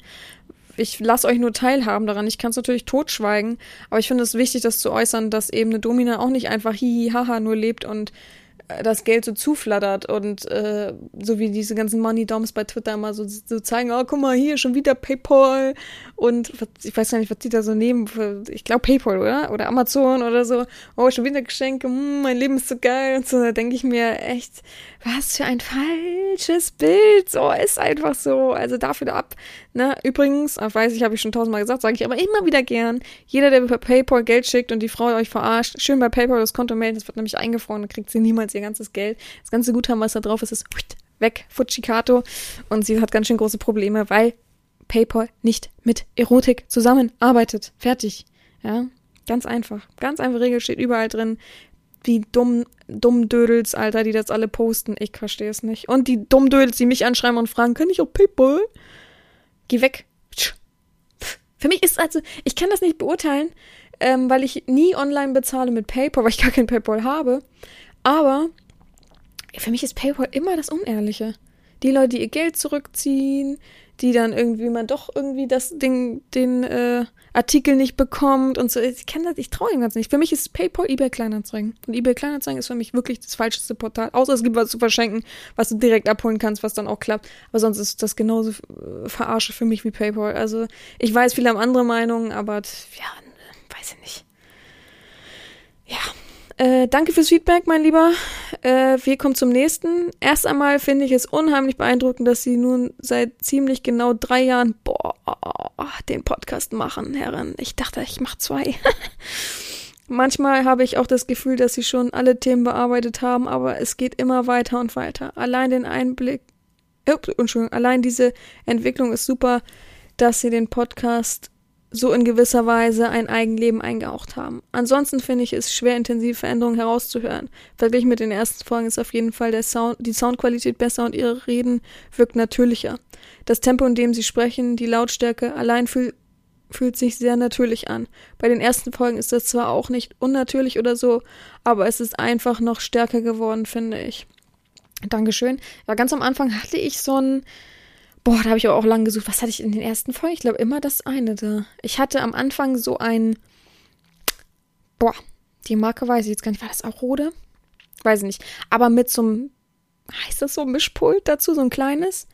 Ich lasse euch nur teilhaben daran. Ich kann es natürlich totschweigen, aber ich finde es wichtig, das zu äußern, dass eben eine Domina auch nicht einfach hihi haha nur lebt und das Geld so zuflattert und äh, so wie diese ganzen Money Doms bei Twitter immer so, so zeigen, oh, guck mal, hier schon wieder PayPal und ich weiß gar nicht, was die da so nehmen, ich glaube PayPal, oder? Oder Amazon oder so, oh, schon wieder Geschenke, mm, mein Leben ist so geil und so, da denke ich mir echt, was für ein falsches Bild, so, ist einfach so, also dafür ab, ne, übrigens, weiß ich, habe ich schon tausendmal gesagt, sage ich aber immer wieder gern, jeder, der per PayPal Geld schickt und die Frau euch verarscht, schön bei PayPal das Konto melden, das wird nämlich eingefroren, dann kriegt sie niemals ihr ganzes Geld. Das ganze Guthaben, was da drauf ist, ist weg, Fujikato. Und sie hat ganz schön große Probleme, weil PayPal nicht mit Erotik zusammenarbeitet. Fertig. Ja, ganz einfach. Ganz einfach Regel steht überall drin. Die dumm, dumm Dödels, Alter, die das alle posten. Ich verstehe es nicht. Und die dumm Dödels, die mich anschreiben und fragen, kann ich auch PayPal? Geh weg. Für mich ist also, ich kann das nicht beurteilen, ähm, weil ich nie online bezahle mit PayPal, weil ich gar kein PayPal habe. Aber für mich ist PayPal immer das Unehrliche. Die Leute, die ihr Geld zurückziehen, die dann irgendwie man doch irgendwie das Ding, den äh, Artikel nicht bekommt und so. Ich kenne das, ich traue dem ganz nicht. Für mich ist PayPal eBay Kleinanzeigen. Und eBay Kleinanzeigen ist für mich wirklich das falscheste Portal. Außer es gibt was zu verschenken, was du direkt abholen kannst, was dann auch klappt. Aber sonst ist das genauso äh, verarsche für mich wie PayPal. Also ich weiß, viele haben andere Meinungen, aber ja, weiß ich nicht. Ja, äh, danke fürs Feedback, mein Lieber. Äh, wir kommen zum nächsten. Erst einmal finde ich es unheimlich beeindruckend, dass Sie nun seit ziemlich genau drei Jahren, boah, den Podcast machen, Herren. Ich dachte, ich mache zwei. (laughs) Manchmal habe ich auch das Gefühl, dass Sie schon alle Themen bearbeitet haben, aber es geht immer weiter und weiter. Allein den Einblick, ups, Entschuldigung, allein diese Entwicklung ist super, dass Sie den Podcast so in gewisser Weise ein Eigenleben eingehaucht haben. Ansonsten finde ich es schwer, intensive Veränderungen herauszuhören. Verglichen mit den ersten Folgen ist auf jeden Fall der Sound, die Soundqualität besser und ihre Reden wirkt natürlicher. Das Tempo, in dem sie sprechen, die Lautstärke allein fühl, fühlt sich sehr natürlich an. Bei den ersten Folgen ist das zwar auch nicht unnatürlich oder so, aber es ist einfach noch stärker geworden, finde ich. Dankeschön. Ja, ganz am Anfang hatte ich so ein Boah, da habe ich aber auch lange gesucht. Was hatte ich in den ersten Folgen? Ich glaube immer das eine da. Ich hatte am Anfang so ein. Boah, die Marke weiß ich jetzt gar nicht. War das auch Rode? Weiß ich nicht. Aber mit so einem. Heißt das so Mischpult dazu? So ein kleines?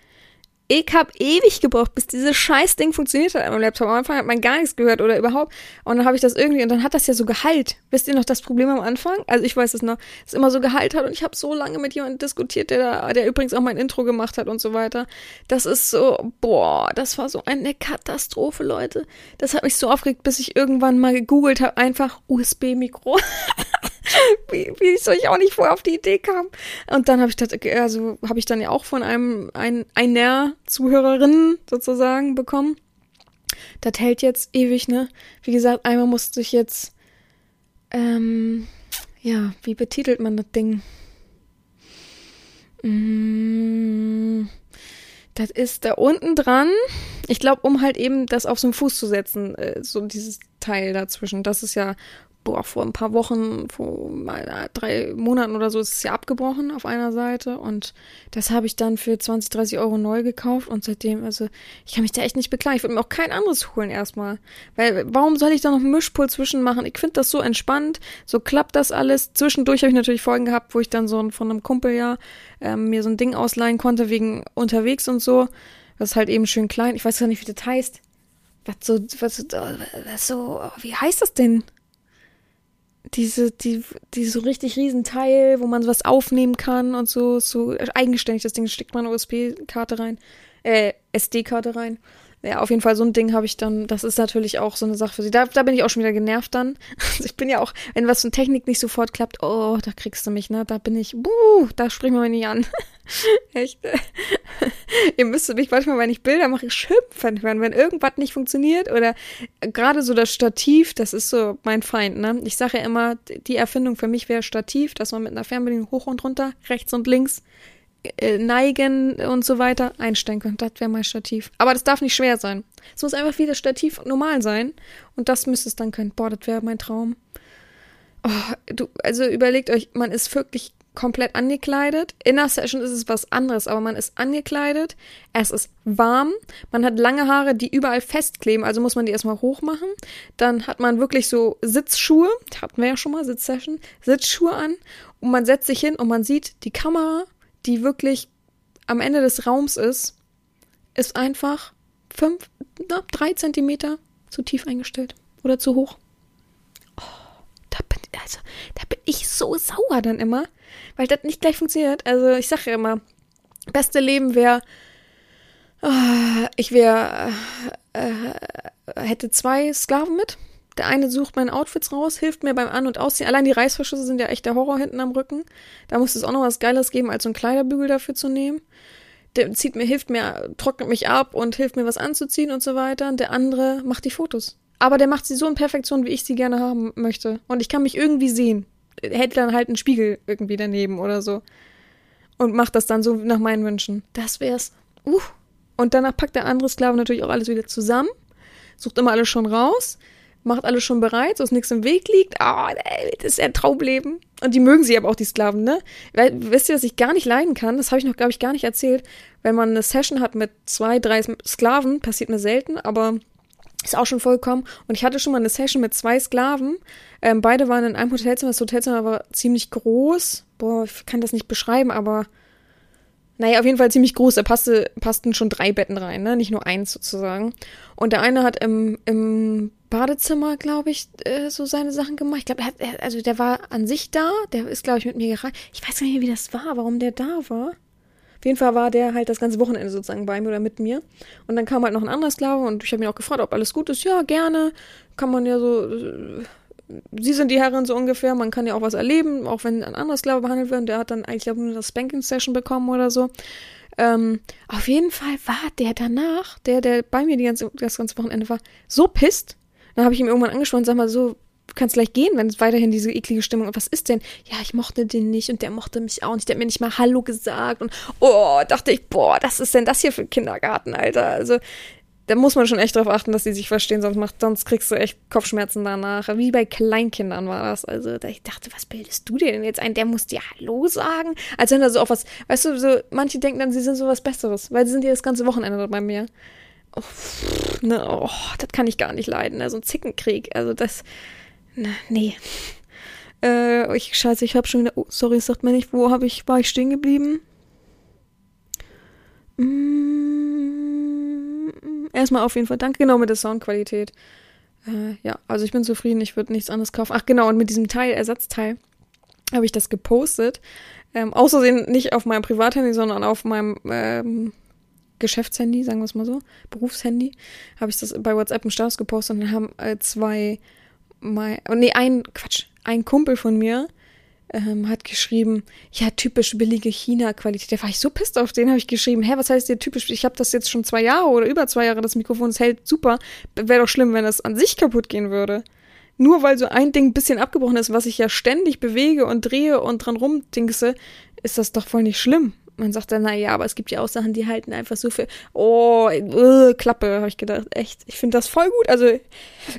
Ich habe ewig gebraucht, bis dieses scheiß Ding funktioniert hat an meinem Laptop. Am Anfang hat man gar nichts gehört oder überhaupt. Und dann habe ich das irgendwie, und dann hat das ja so Gehalt. Wisst ihr noch das Problem am Anfang? Also ich weiß es noch, es immer so Gehalt hat und ich habe so lange mit jemandem diskutiert, der da, der übrigens auch mein Intro gemacht hat und so weiter. Das ist so, boah, das war so eine Katastrophe, Leute. Das hat mich so aufgeregt, bis ich irgendwann mal gegoogelt habe, einfach USB-Mikro. (laughs) wie, wie soll ich auch nicht vorher auf die Idee kam. Und dann habe ich das, also habe ich dann ja auch von einem ein, einer Zuhörerin sozusagen bekommen. Das hält jetzt ewig, ne? Wie gesagt, einmal musste ich jetzt, ähm, ja, wie betitelt man das Ding? Mm, das ist da unten dran. Ich glaube, um halt eben das auf so einen Fuß zu setzen, äh, so dieses Teil dazwischen. Das ist ja boah, vor ein paar Wochen, vor mal drei Monaten oder so ist es ja abgebrochen auf einer Seite und das habe ich dann für 20, 30 Euro neu gekauft und seitdem, also ich kann mich da echt nicht beklagen. Ich würde mir auch kein anderes holen erstmal. Weil warum soll ich da noch einen Mischpult zwischen machen? Ich finde das so entspannt, so klappt das alles. Zwischendurch habe ich natürlich Folgen gehabt, wo ich dann so von einem Kumpel ja ähm, mir so ein Ding ausleihen konnte wegen unterwegs und so. Das ist halt eben schön klein. Ich weiß gar nicht, wie das heißt. Was so, was, was so, wie heißt das denn? Diese, die, die so richtig riesen Teil, wo man sowas aufnehmen kann und so, so eigenständig das Ding, steckt man eine USB-Karte rein, äh, SD-Karte rein ja, auf jeden Fall so ein Ding habe ich dann, das ist natürlich auch so eine Sache für sie. Da, da bin ich auch schon wieder genervt dann. (laughs) Also ich bin ja auch, wenn was von Technik nicht sofort klappt, oh, da kriegst du mich, ne? Da bin ich, buh, da springen wir mich nicht an. (laughs) Echt. (laughs) Ihr müsstet mich manchmal, wenn ich Bilder mache, schimpfen hören, wenn irgendwas nicht funktioniert oder gerade so das Stativ, das ist so mein Feind, ne? Ich sage ja immer, die Erfindung für mich wäre Stativ, dass man mit einer Fernbedienung hoch und runter, rechts und links neigen und so weiter einstellen könnt. Das wäre mein Stativ. Aber das darf nicht schwer sein. Es muss einfach wie das Stativ normal sein. Und das müsste es dann können. Boah, das wäre mein Traum. Oh, du, also überlegt euch, man ist wirklich komplett angekleidet. In der Session ist es was anderes, aber man ist angekleidet. Es ist warm. Man hat lange Haare, die überall festkleben, also muss man die erstmal hochmachen. Dann hat man wirklich so Sitzschuhe. Hatten wir ja schon mal, Sitzsession. Sitzschuhe an. Und man setzt sich hin und man sieht die Kamera die wirklich am Ende des Raums ist, ist einfach fünf, na, drei Zentimeter zu tief eingestellt oder zu hoch. Oh, da bin, also, da bin ich so sauer dann immer, weil das nicht gleich funktioniert. Also ich sage ja immer, beste Leben wäre, oh, ich wäre, äh, hätte zwei Sklaven mit Der eine sucht meine Outfits raus, hilft mir beim An- und Ausziehen. Allein die Reißverschlüsse sind ja echt der Horror hinten am Rücken. Da muss es auch noch was Geiles geben, als so einen Kleiderbügel dafür zu nehmen. Der zieht mir, hilft mir, trocknet mich ab und hilft mir was anzuziehen und so weiter. Der andere macht die Fotos. Aber der macht sie so in Perfektion, wie ich sie gerne haben möchte. Und ich kann mich irgendwie sehen. Hält dann halt einen Spiegel irgendwie daneben oder so. Und macht das dann so nach meinen Wünschen. Das wär's. Uh. Und danach packt der andere Sklave natürlich auch alles wieder zusammen. Sucht immer alles schon raus macht alles schon bereit, so dass nichts im Weg liegt. Ah, oh, das ist ein Traumleben. Und die mögen sie aber auch, die Sklaven, ne? Weil, wisst ihr, was ich gar nicht leiden kann? Das habe ich noch, glaube ich, gar nicht erzählt. Wenn man eine Session hat mit zwei, drei Sklaven, passiert mir selten, aber ist auch schon vollkommen. Und ich hatte schon mal eine Session mit zwei Sklaven. Ähm, beide waren in einem Hotelzimmer. Das Hotelzimmer war ziemlich groß. Boah, ich kann das nicht beschreiben, aber naja, auf jeden Fall ziemlich groß. Da passte, passten schon drei Betten rein, ne? Nicht nur eins sozusagen. Und der eine hat im, im Badezimmer, glaube ich, äh, so seine Sachen gemacht. Ich glaube, er hat, er, also der war an sich da. Der ist, glaube ich, mit mir gereist. Ich weiß gar nicht mehr, wie das war, warum der da war. Auf jeden Fall war der halt das ganze Wochenende sozusagen bei mir oder mit mir. Und dann kam halt noch ein anderer Sklave und ich habe ihn auch gefragt, ob alles gut ist. Ja, gerne. Kann man ja so. Äh, Sie sind die Herren so ungefähr, man kann ja auch was erleben, auch wenn ein anderer Sklave behandelt wird. Der hat dann eigentlich nur eine Spanking-Session bekommen oder so. Ähm, auf jeden Fall war der danach, der, der bei mir ganze, das ganze Wochenende war, so pisst. Dann habe ich ihm irgendwann angesprochen, sag mal so, du kannst gleich gehen, wenn es weiterhin diese eklige Stimmung und was ist denn? Ja, ich mochte den nicht und der mochte mich auch nicht. Der hat mir nicht mal Hallo gesagt und oh, dachte ich, boah, was ist denn das hier für ein Kindergarten, Alter? Also da muss man schon echt drauf achten, dass die sich verstehen, sonst, macht, sonst kriegst du echt Kopfschmerzen danach. Wie bei Kleinkindern war das. Also da ich dachte, was bildest du dir denn jetzt ein? Der muss dir Hallo sagen? Als wenn er so auch was, weißt du, so, manche denken dann, sie sind so was Besseres, weil sie sind ja das ganze Wochenende bei mir. Oh, ne, oh, das kann ich gar nicht leiden, ne? so ein Zickenkrieg. Also das, na, nee. Äh, ich, scheiße, ich hab schon wieder, oh, sorry, sagt mir nicht, wo hab ich, war ich stehen geblieben? Mm, erstmal auf jeden Fall danke, genau mit der Soundqualität. Äh, ja, also ich bin zufrieden, ich würde nichts anderes kaufen. Ach genau, und mit diesem Teil, Ersatzteil, habe ich das gepostet. Ähm, außersehen nicht auf meinem Privathandy, sondern auf meinem ähm, Geschäftshandy, sagen wir es mal so, Berufshandy, habe ich das bei WhatsApp im Status gepostet und dann haben äh, zwei, mein, oh, nee, ein, Quatsch, ein Kumpel von mir ähm, hat geschrieben, ja, typisch billige China-Qualität. Da war ich so pisst auf den, habe ich geschrieben, hä, was heißt dir typisch? Ich habe das jetzt schon zwei Jahre oder über zwei Jahre, das Mikrofon, es hält super. Wäre doch schlimm, wenn das an sich kaputt gehen würde. Nur weil so ein Ding ein bisschen abgebrochen ist, was ich ja ständig bewege und drehe und dran rumdingse, ist das doch voll nicht schlimm man sagt dann, naja, aber es gibt ja auch Sachen, die halten einfach so viel. Oh, uh, Klappe, habe ich gedacht. Echt, ich finde das voll gut. Also,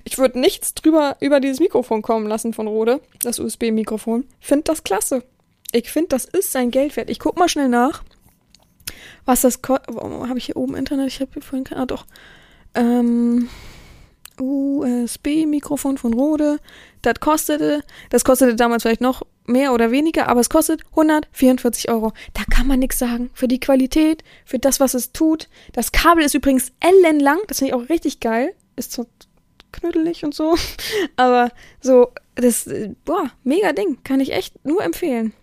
ich würde nichts drüber über dieses Mikrofon kommen lassen von Rode, das USB-Mikrofon. Finde das klasse. Ich finde, das ist sein Geld wert. Ich guck mal schnell nach, was das kostet. Habe ich hier oben Internet? Ich habe hier vorhin keine. Ah, doch. Ähm. USB-Mikrofon von Rode. Das kostete, das kostete damals vielleicht noch mehr oder weniger, aber es kostet 144 Euro. Da kann man nichts sagen. Für die Qualität, für das, was es tut. Das Kabel ist übrigens ellenlang. Das finde ich auch richtig geil. Ist so knüttelig und so. (laughs) Aber so, das, boah, mega Ding. Kann ich echt nur empfehlen.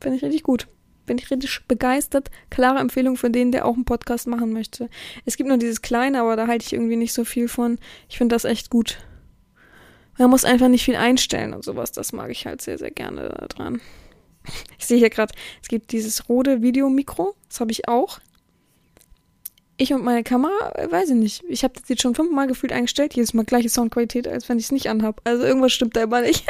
Finde ich richtig gut. Bin ich richtig begeistert. Klare Empfehlung für den, der auch einen Podcast machen möchte. Es gibt nur dieses kleine, aber da halte ich irgendwie nicht so viel von. Ich finde das echt gut. Man muss einfach nicht viel einstellen und sowas. Das mag ich halt sehr, sehr gerne daran. Ich sehe hier gerade, es gibt dieses rote Videomikro. Das habe ich auch. Ich und meine Kamera, äh, weiß ich nicht. Ich habe das jetzt schon fünfmal gefühlt eingestellt. Jedes Mal gleiche Soundqualität, als wenn ich es nicht anhab. Also irgendwas stimmt da immer nicht.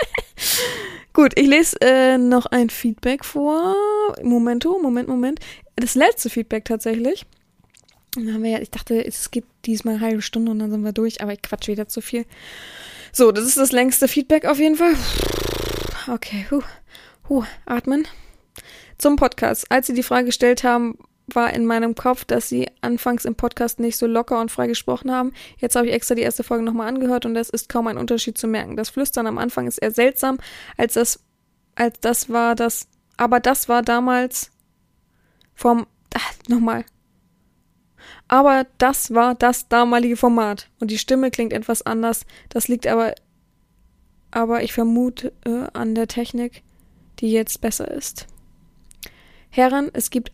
(laughs) Gut, ich lese äh, noch ein Feedback vor. Momento, Moment, Moment. Das letzte Feedback tatsächlich. Dann haben wir ja, ich dachte, es geht diesmal eine halbe Stunde und dann sind wir durch, aber ich quatsch wieder zu viel. So, das ist das längste Feedback auf jeden Fall. Okay, huh, huh, atmen. Zum Podcast. Als Sie die Frage gestellt haben, war in meinem Kopf, dass Sie anfangs im Podcast nicht so locker und frei gesprochen haben. Jetzt habe ich extra die erste Folge nochmal angehört und es ist kaum ein Unterschied zu merken. Das Flüstern am Anfang ist eher seltsam, als das, als das war das, aber das war damals vom, ach, nochmal, aber das war das damalige Format und die Stimme klingt etwas anders. Das liegt aber, aber ich vermute äh, an der Technik, die jetzt besser ist. Herren, es gibt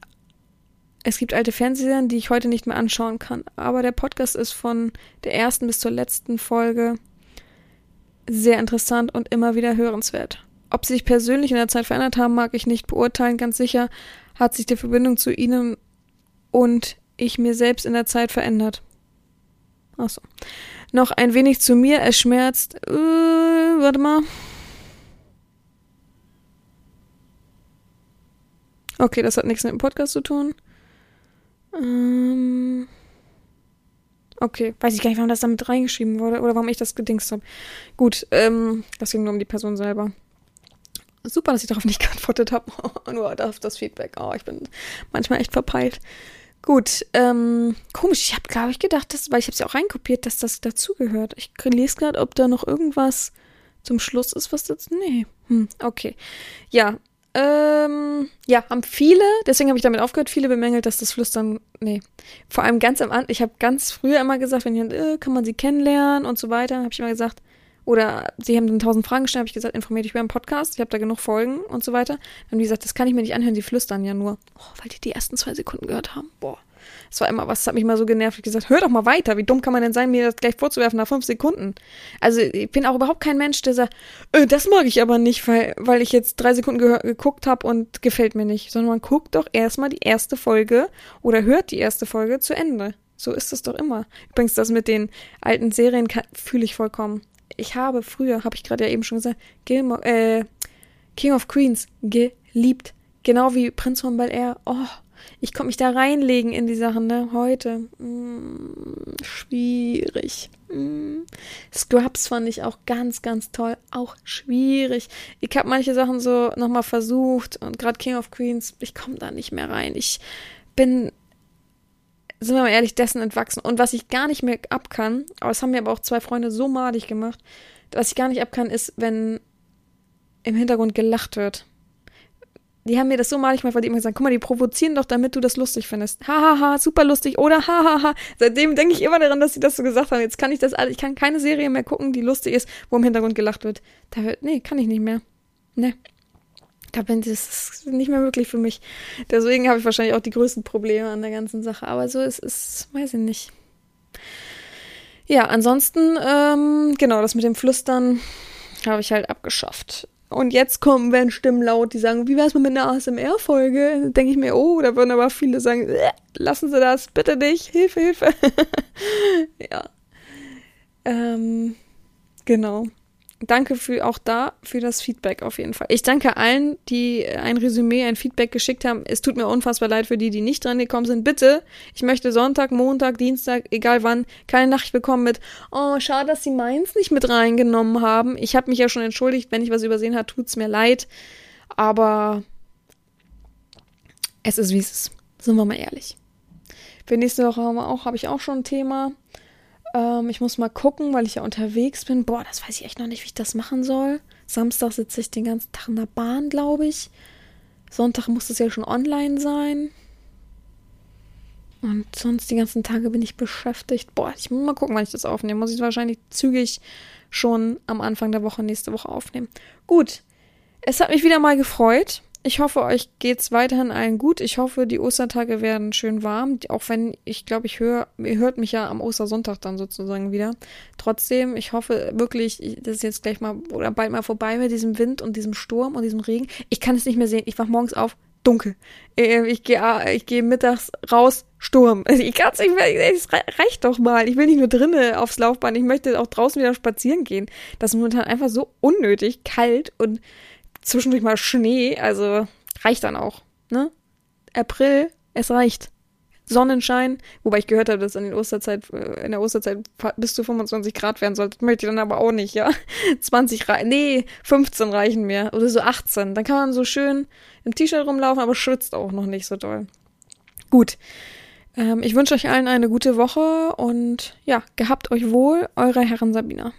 es gibt alte Fernsehserien, die ich heute nicht mehr anschauen kann, aber der Podcast ist von der ersten bis zur letzten Folge sehr interessant und immer wieder hörenswert. Ob sie sich persönlich in der Zeit verändert haben, mag ich nicht beurteilen. Ganz sicher hat sich die Verbindung zu ihnen und ich mir selbst in der Zeit verändert. Achso. Noch ein wenig zu mir. Es schmerzt. Äh, warte mal. Okay, das hat nichts mit dem Podcast zu tun. Ähm. Okay, weiß ich gar nicht, warum das damit reingeschrieben wurde oder warum ich das gedingst habe. Gut, ähm, das ging nur um die Person selber. Super, dass ich darauf nicht (laughs) geantwortet habe. (laughs) nur auf das Feedback. Oh, ich bin manchmal echt verpeilt. Gut, ähm, komisch, ich habe, glaube ich, gedacht, dass, weil ich habe es ja auch reinkopiert, dass das dazugehört. Ich lese gerade, ob da noch irgendwas zum Schluss ist, was das. Nee. Hm, okay. Ja, ähm, ja, haben viele, deswegen habe ich damit aufgehört, viele bemängelt, dass das Flüstern, nee, vor allem ganz am Anfang, ich habe ganz früher immer gesagt, wenn jemand, äh, kann man sie kennenlernen und so weiter, habe ich immer gesagt, oder sie haben dann tausend Fragen gestellt, habe ich gesagt, informiert dich über einen Podcast, ich habe da genug Folgen und so weiter. Dann haben die gesagt, das kann ich mir nicht anhören, sie flüstern ja nur. Oh, weil die die ersten zwei Sekunden gehört haben. Boah. Das war immer was, das hat mich mal so genervt. Ich gesagt, hör doch mal weiter. Wie dumm kann man denn sein, mir das gleich vorzuwerfen nach fünf Sekunden? Also ich bin auch überhaupt kein Mensch, der sagt, äh, das mag ich aber nicht, weil, weil ich jetzt drei Sekunden geguckt habe und gefällt mir nicht. Sondern man guckt doch erstmal die erste Folge oder hört die erste Folge zu Ende. So ist es doch immer. Übrigens, das mit den alten Serien fühle ich vollkommen. Ich habe früher, habe ich gerade ja eben schon gesagt, Gilmore, äh, King of Queens geliebt. Genau wie Prinz von Bel Air. Oh, ich konnte mich da reinlegen in die Sachen, ne? Heute. Mm, schwierig. Mm. Scrubs fand ich auch ganz, ganz toll. Auch schwierig. Ich habe manche Sachen so nochmal versucht und gerade King of Queens, ich komme da nicht mehr rein. Ich bin, sind wir mal ehrlich, dessen entwachsen. Und was ich gar nicht mehr ab kann, aber das haben mir aber auch zwei Freunde so madig gemacht, was ich gar nicht ab kann, ist, wenn im Hintergrund gelacht wird die haben mir das so malig mal von immer gesagt, guck mal, die provozieren doch, damit du das lustig findest. Hahaha, ha, ha, super lustig oder hahaha. Ha, ha. Seitdem denke ich immer daran, dass sie das so gesagt haben. Jetzt kann ich das alles, ich kann keine Serie mehr gucken, die lustig ist, wo im Hintergrund gelacht wird. Da nee, kann ich nicht mehr. Nee. Da bin das nicht mehr möglich für mich. Deswegen habe ich wahrscheinlich auch die größten Probleme an der ganzen Sache. Aber so ist es, weiß ich nicht. Ja, ansonsten, ähm, genau, das mit dem Flüstern habe ich halt abgeschafft. Und jetzt kommen, werden Stimmen laut, die sagen, wie wär's mal mit einer ASMR-Folge? Denke ich mir, oh, da würden aber viele sagen, äh, lassen Sie das, bitte nicht, Hilfe, Hilfe. (laughs) ja. Ähm, genau danke für auch da für das Feedback auf jeden Fall. Ich danke allen, die ein Resümee, ein Feedback geschickt haben. Es tut mir unfassbar leid für die, die nicht dran gekommen sind. Bitte, ich möchte Sonntag, Montag, Dienstag, egal wann, keine Nachricht bekommen mit, oh, schade, dass sie meins nicht mit reingenommen haben. Ich habe mich ja schon entschuldigt, wenn ich was übersehen habe, tut's mir leid. Aber es ist wie es ist. Sind wir mal ehrlich. Für nächste Woche haben wir auch, habe ich auch schon ein Thema. Ähm, ich muss mal gucken, weil ich ja unterwegs bin. Boah, das weiß ich echt noch nicht, wie ich das machen soll. Samstag sitze ich den ganzen Tag in der Bahn, glaube ich. Sonntag muss es ja schon online sein. Und sonst die ganzen Tage bin ich beschäftigt. Boah, ich muss mal gucken, wann ich das aufnehme. Muss ich wahrscheinlich zügig schon am Anfang der Woche, nächste Woche aufnehmen. Gut. Es hat mich wieder mal gefreut. Ich hoffe, euch geht's weiterhin allen gut. Ich hoffe, die Ostertage werden schön warm. Auch wenn ich glaube, ich höre, ihr hört mich ja am Ostersonntag dann sozusagen wieder. Trotzdem, ich hoffe wirklich, das ist jetzt gleich mal oder bald mal vorbei mit diesem Wind und diesem Sturm und diesem Regen. Ich kann es nicht mehr sehen. Ich wach morgens auf, dunkel. Äh, ich gehe ah, ich geh mittags raus, Sturm. Ich kann es nicht mehr, es reicht doch mal. Ich will nicht nur drinnen aufs Laufband, ich möchte auch draußen wieder spazieren gehen. Das ist momentan einfach so unnötig, kalt und zwischendurch mal Schnee, also reicht dann auch, ne? April, es reicht. Sonnenschein, wobei ich gehört habe, dass in, den Osterzeit, äh, in der Osterzeit bis zu 25 Grad werden sollte. Möchte ich dann aber auch nicht, ja. (laughs) 20 reichen, nee, 15 reichen mir. Oder so 18. Dann kann man so schön im T-Shirt rumlaufen, aber schwitzt auch noch nicht so doll. Gut. Ähm, ich wünsche euch allen eine gute Woche und ja, gehabt euch wohl, eure Herren Sabina.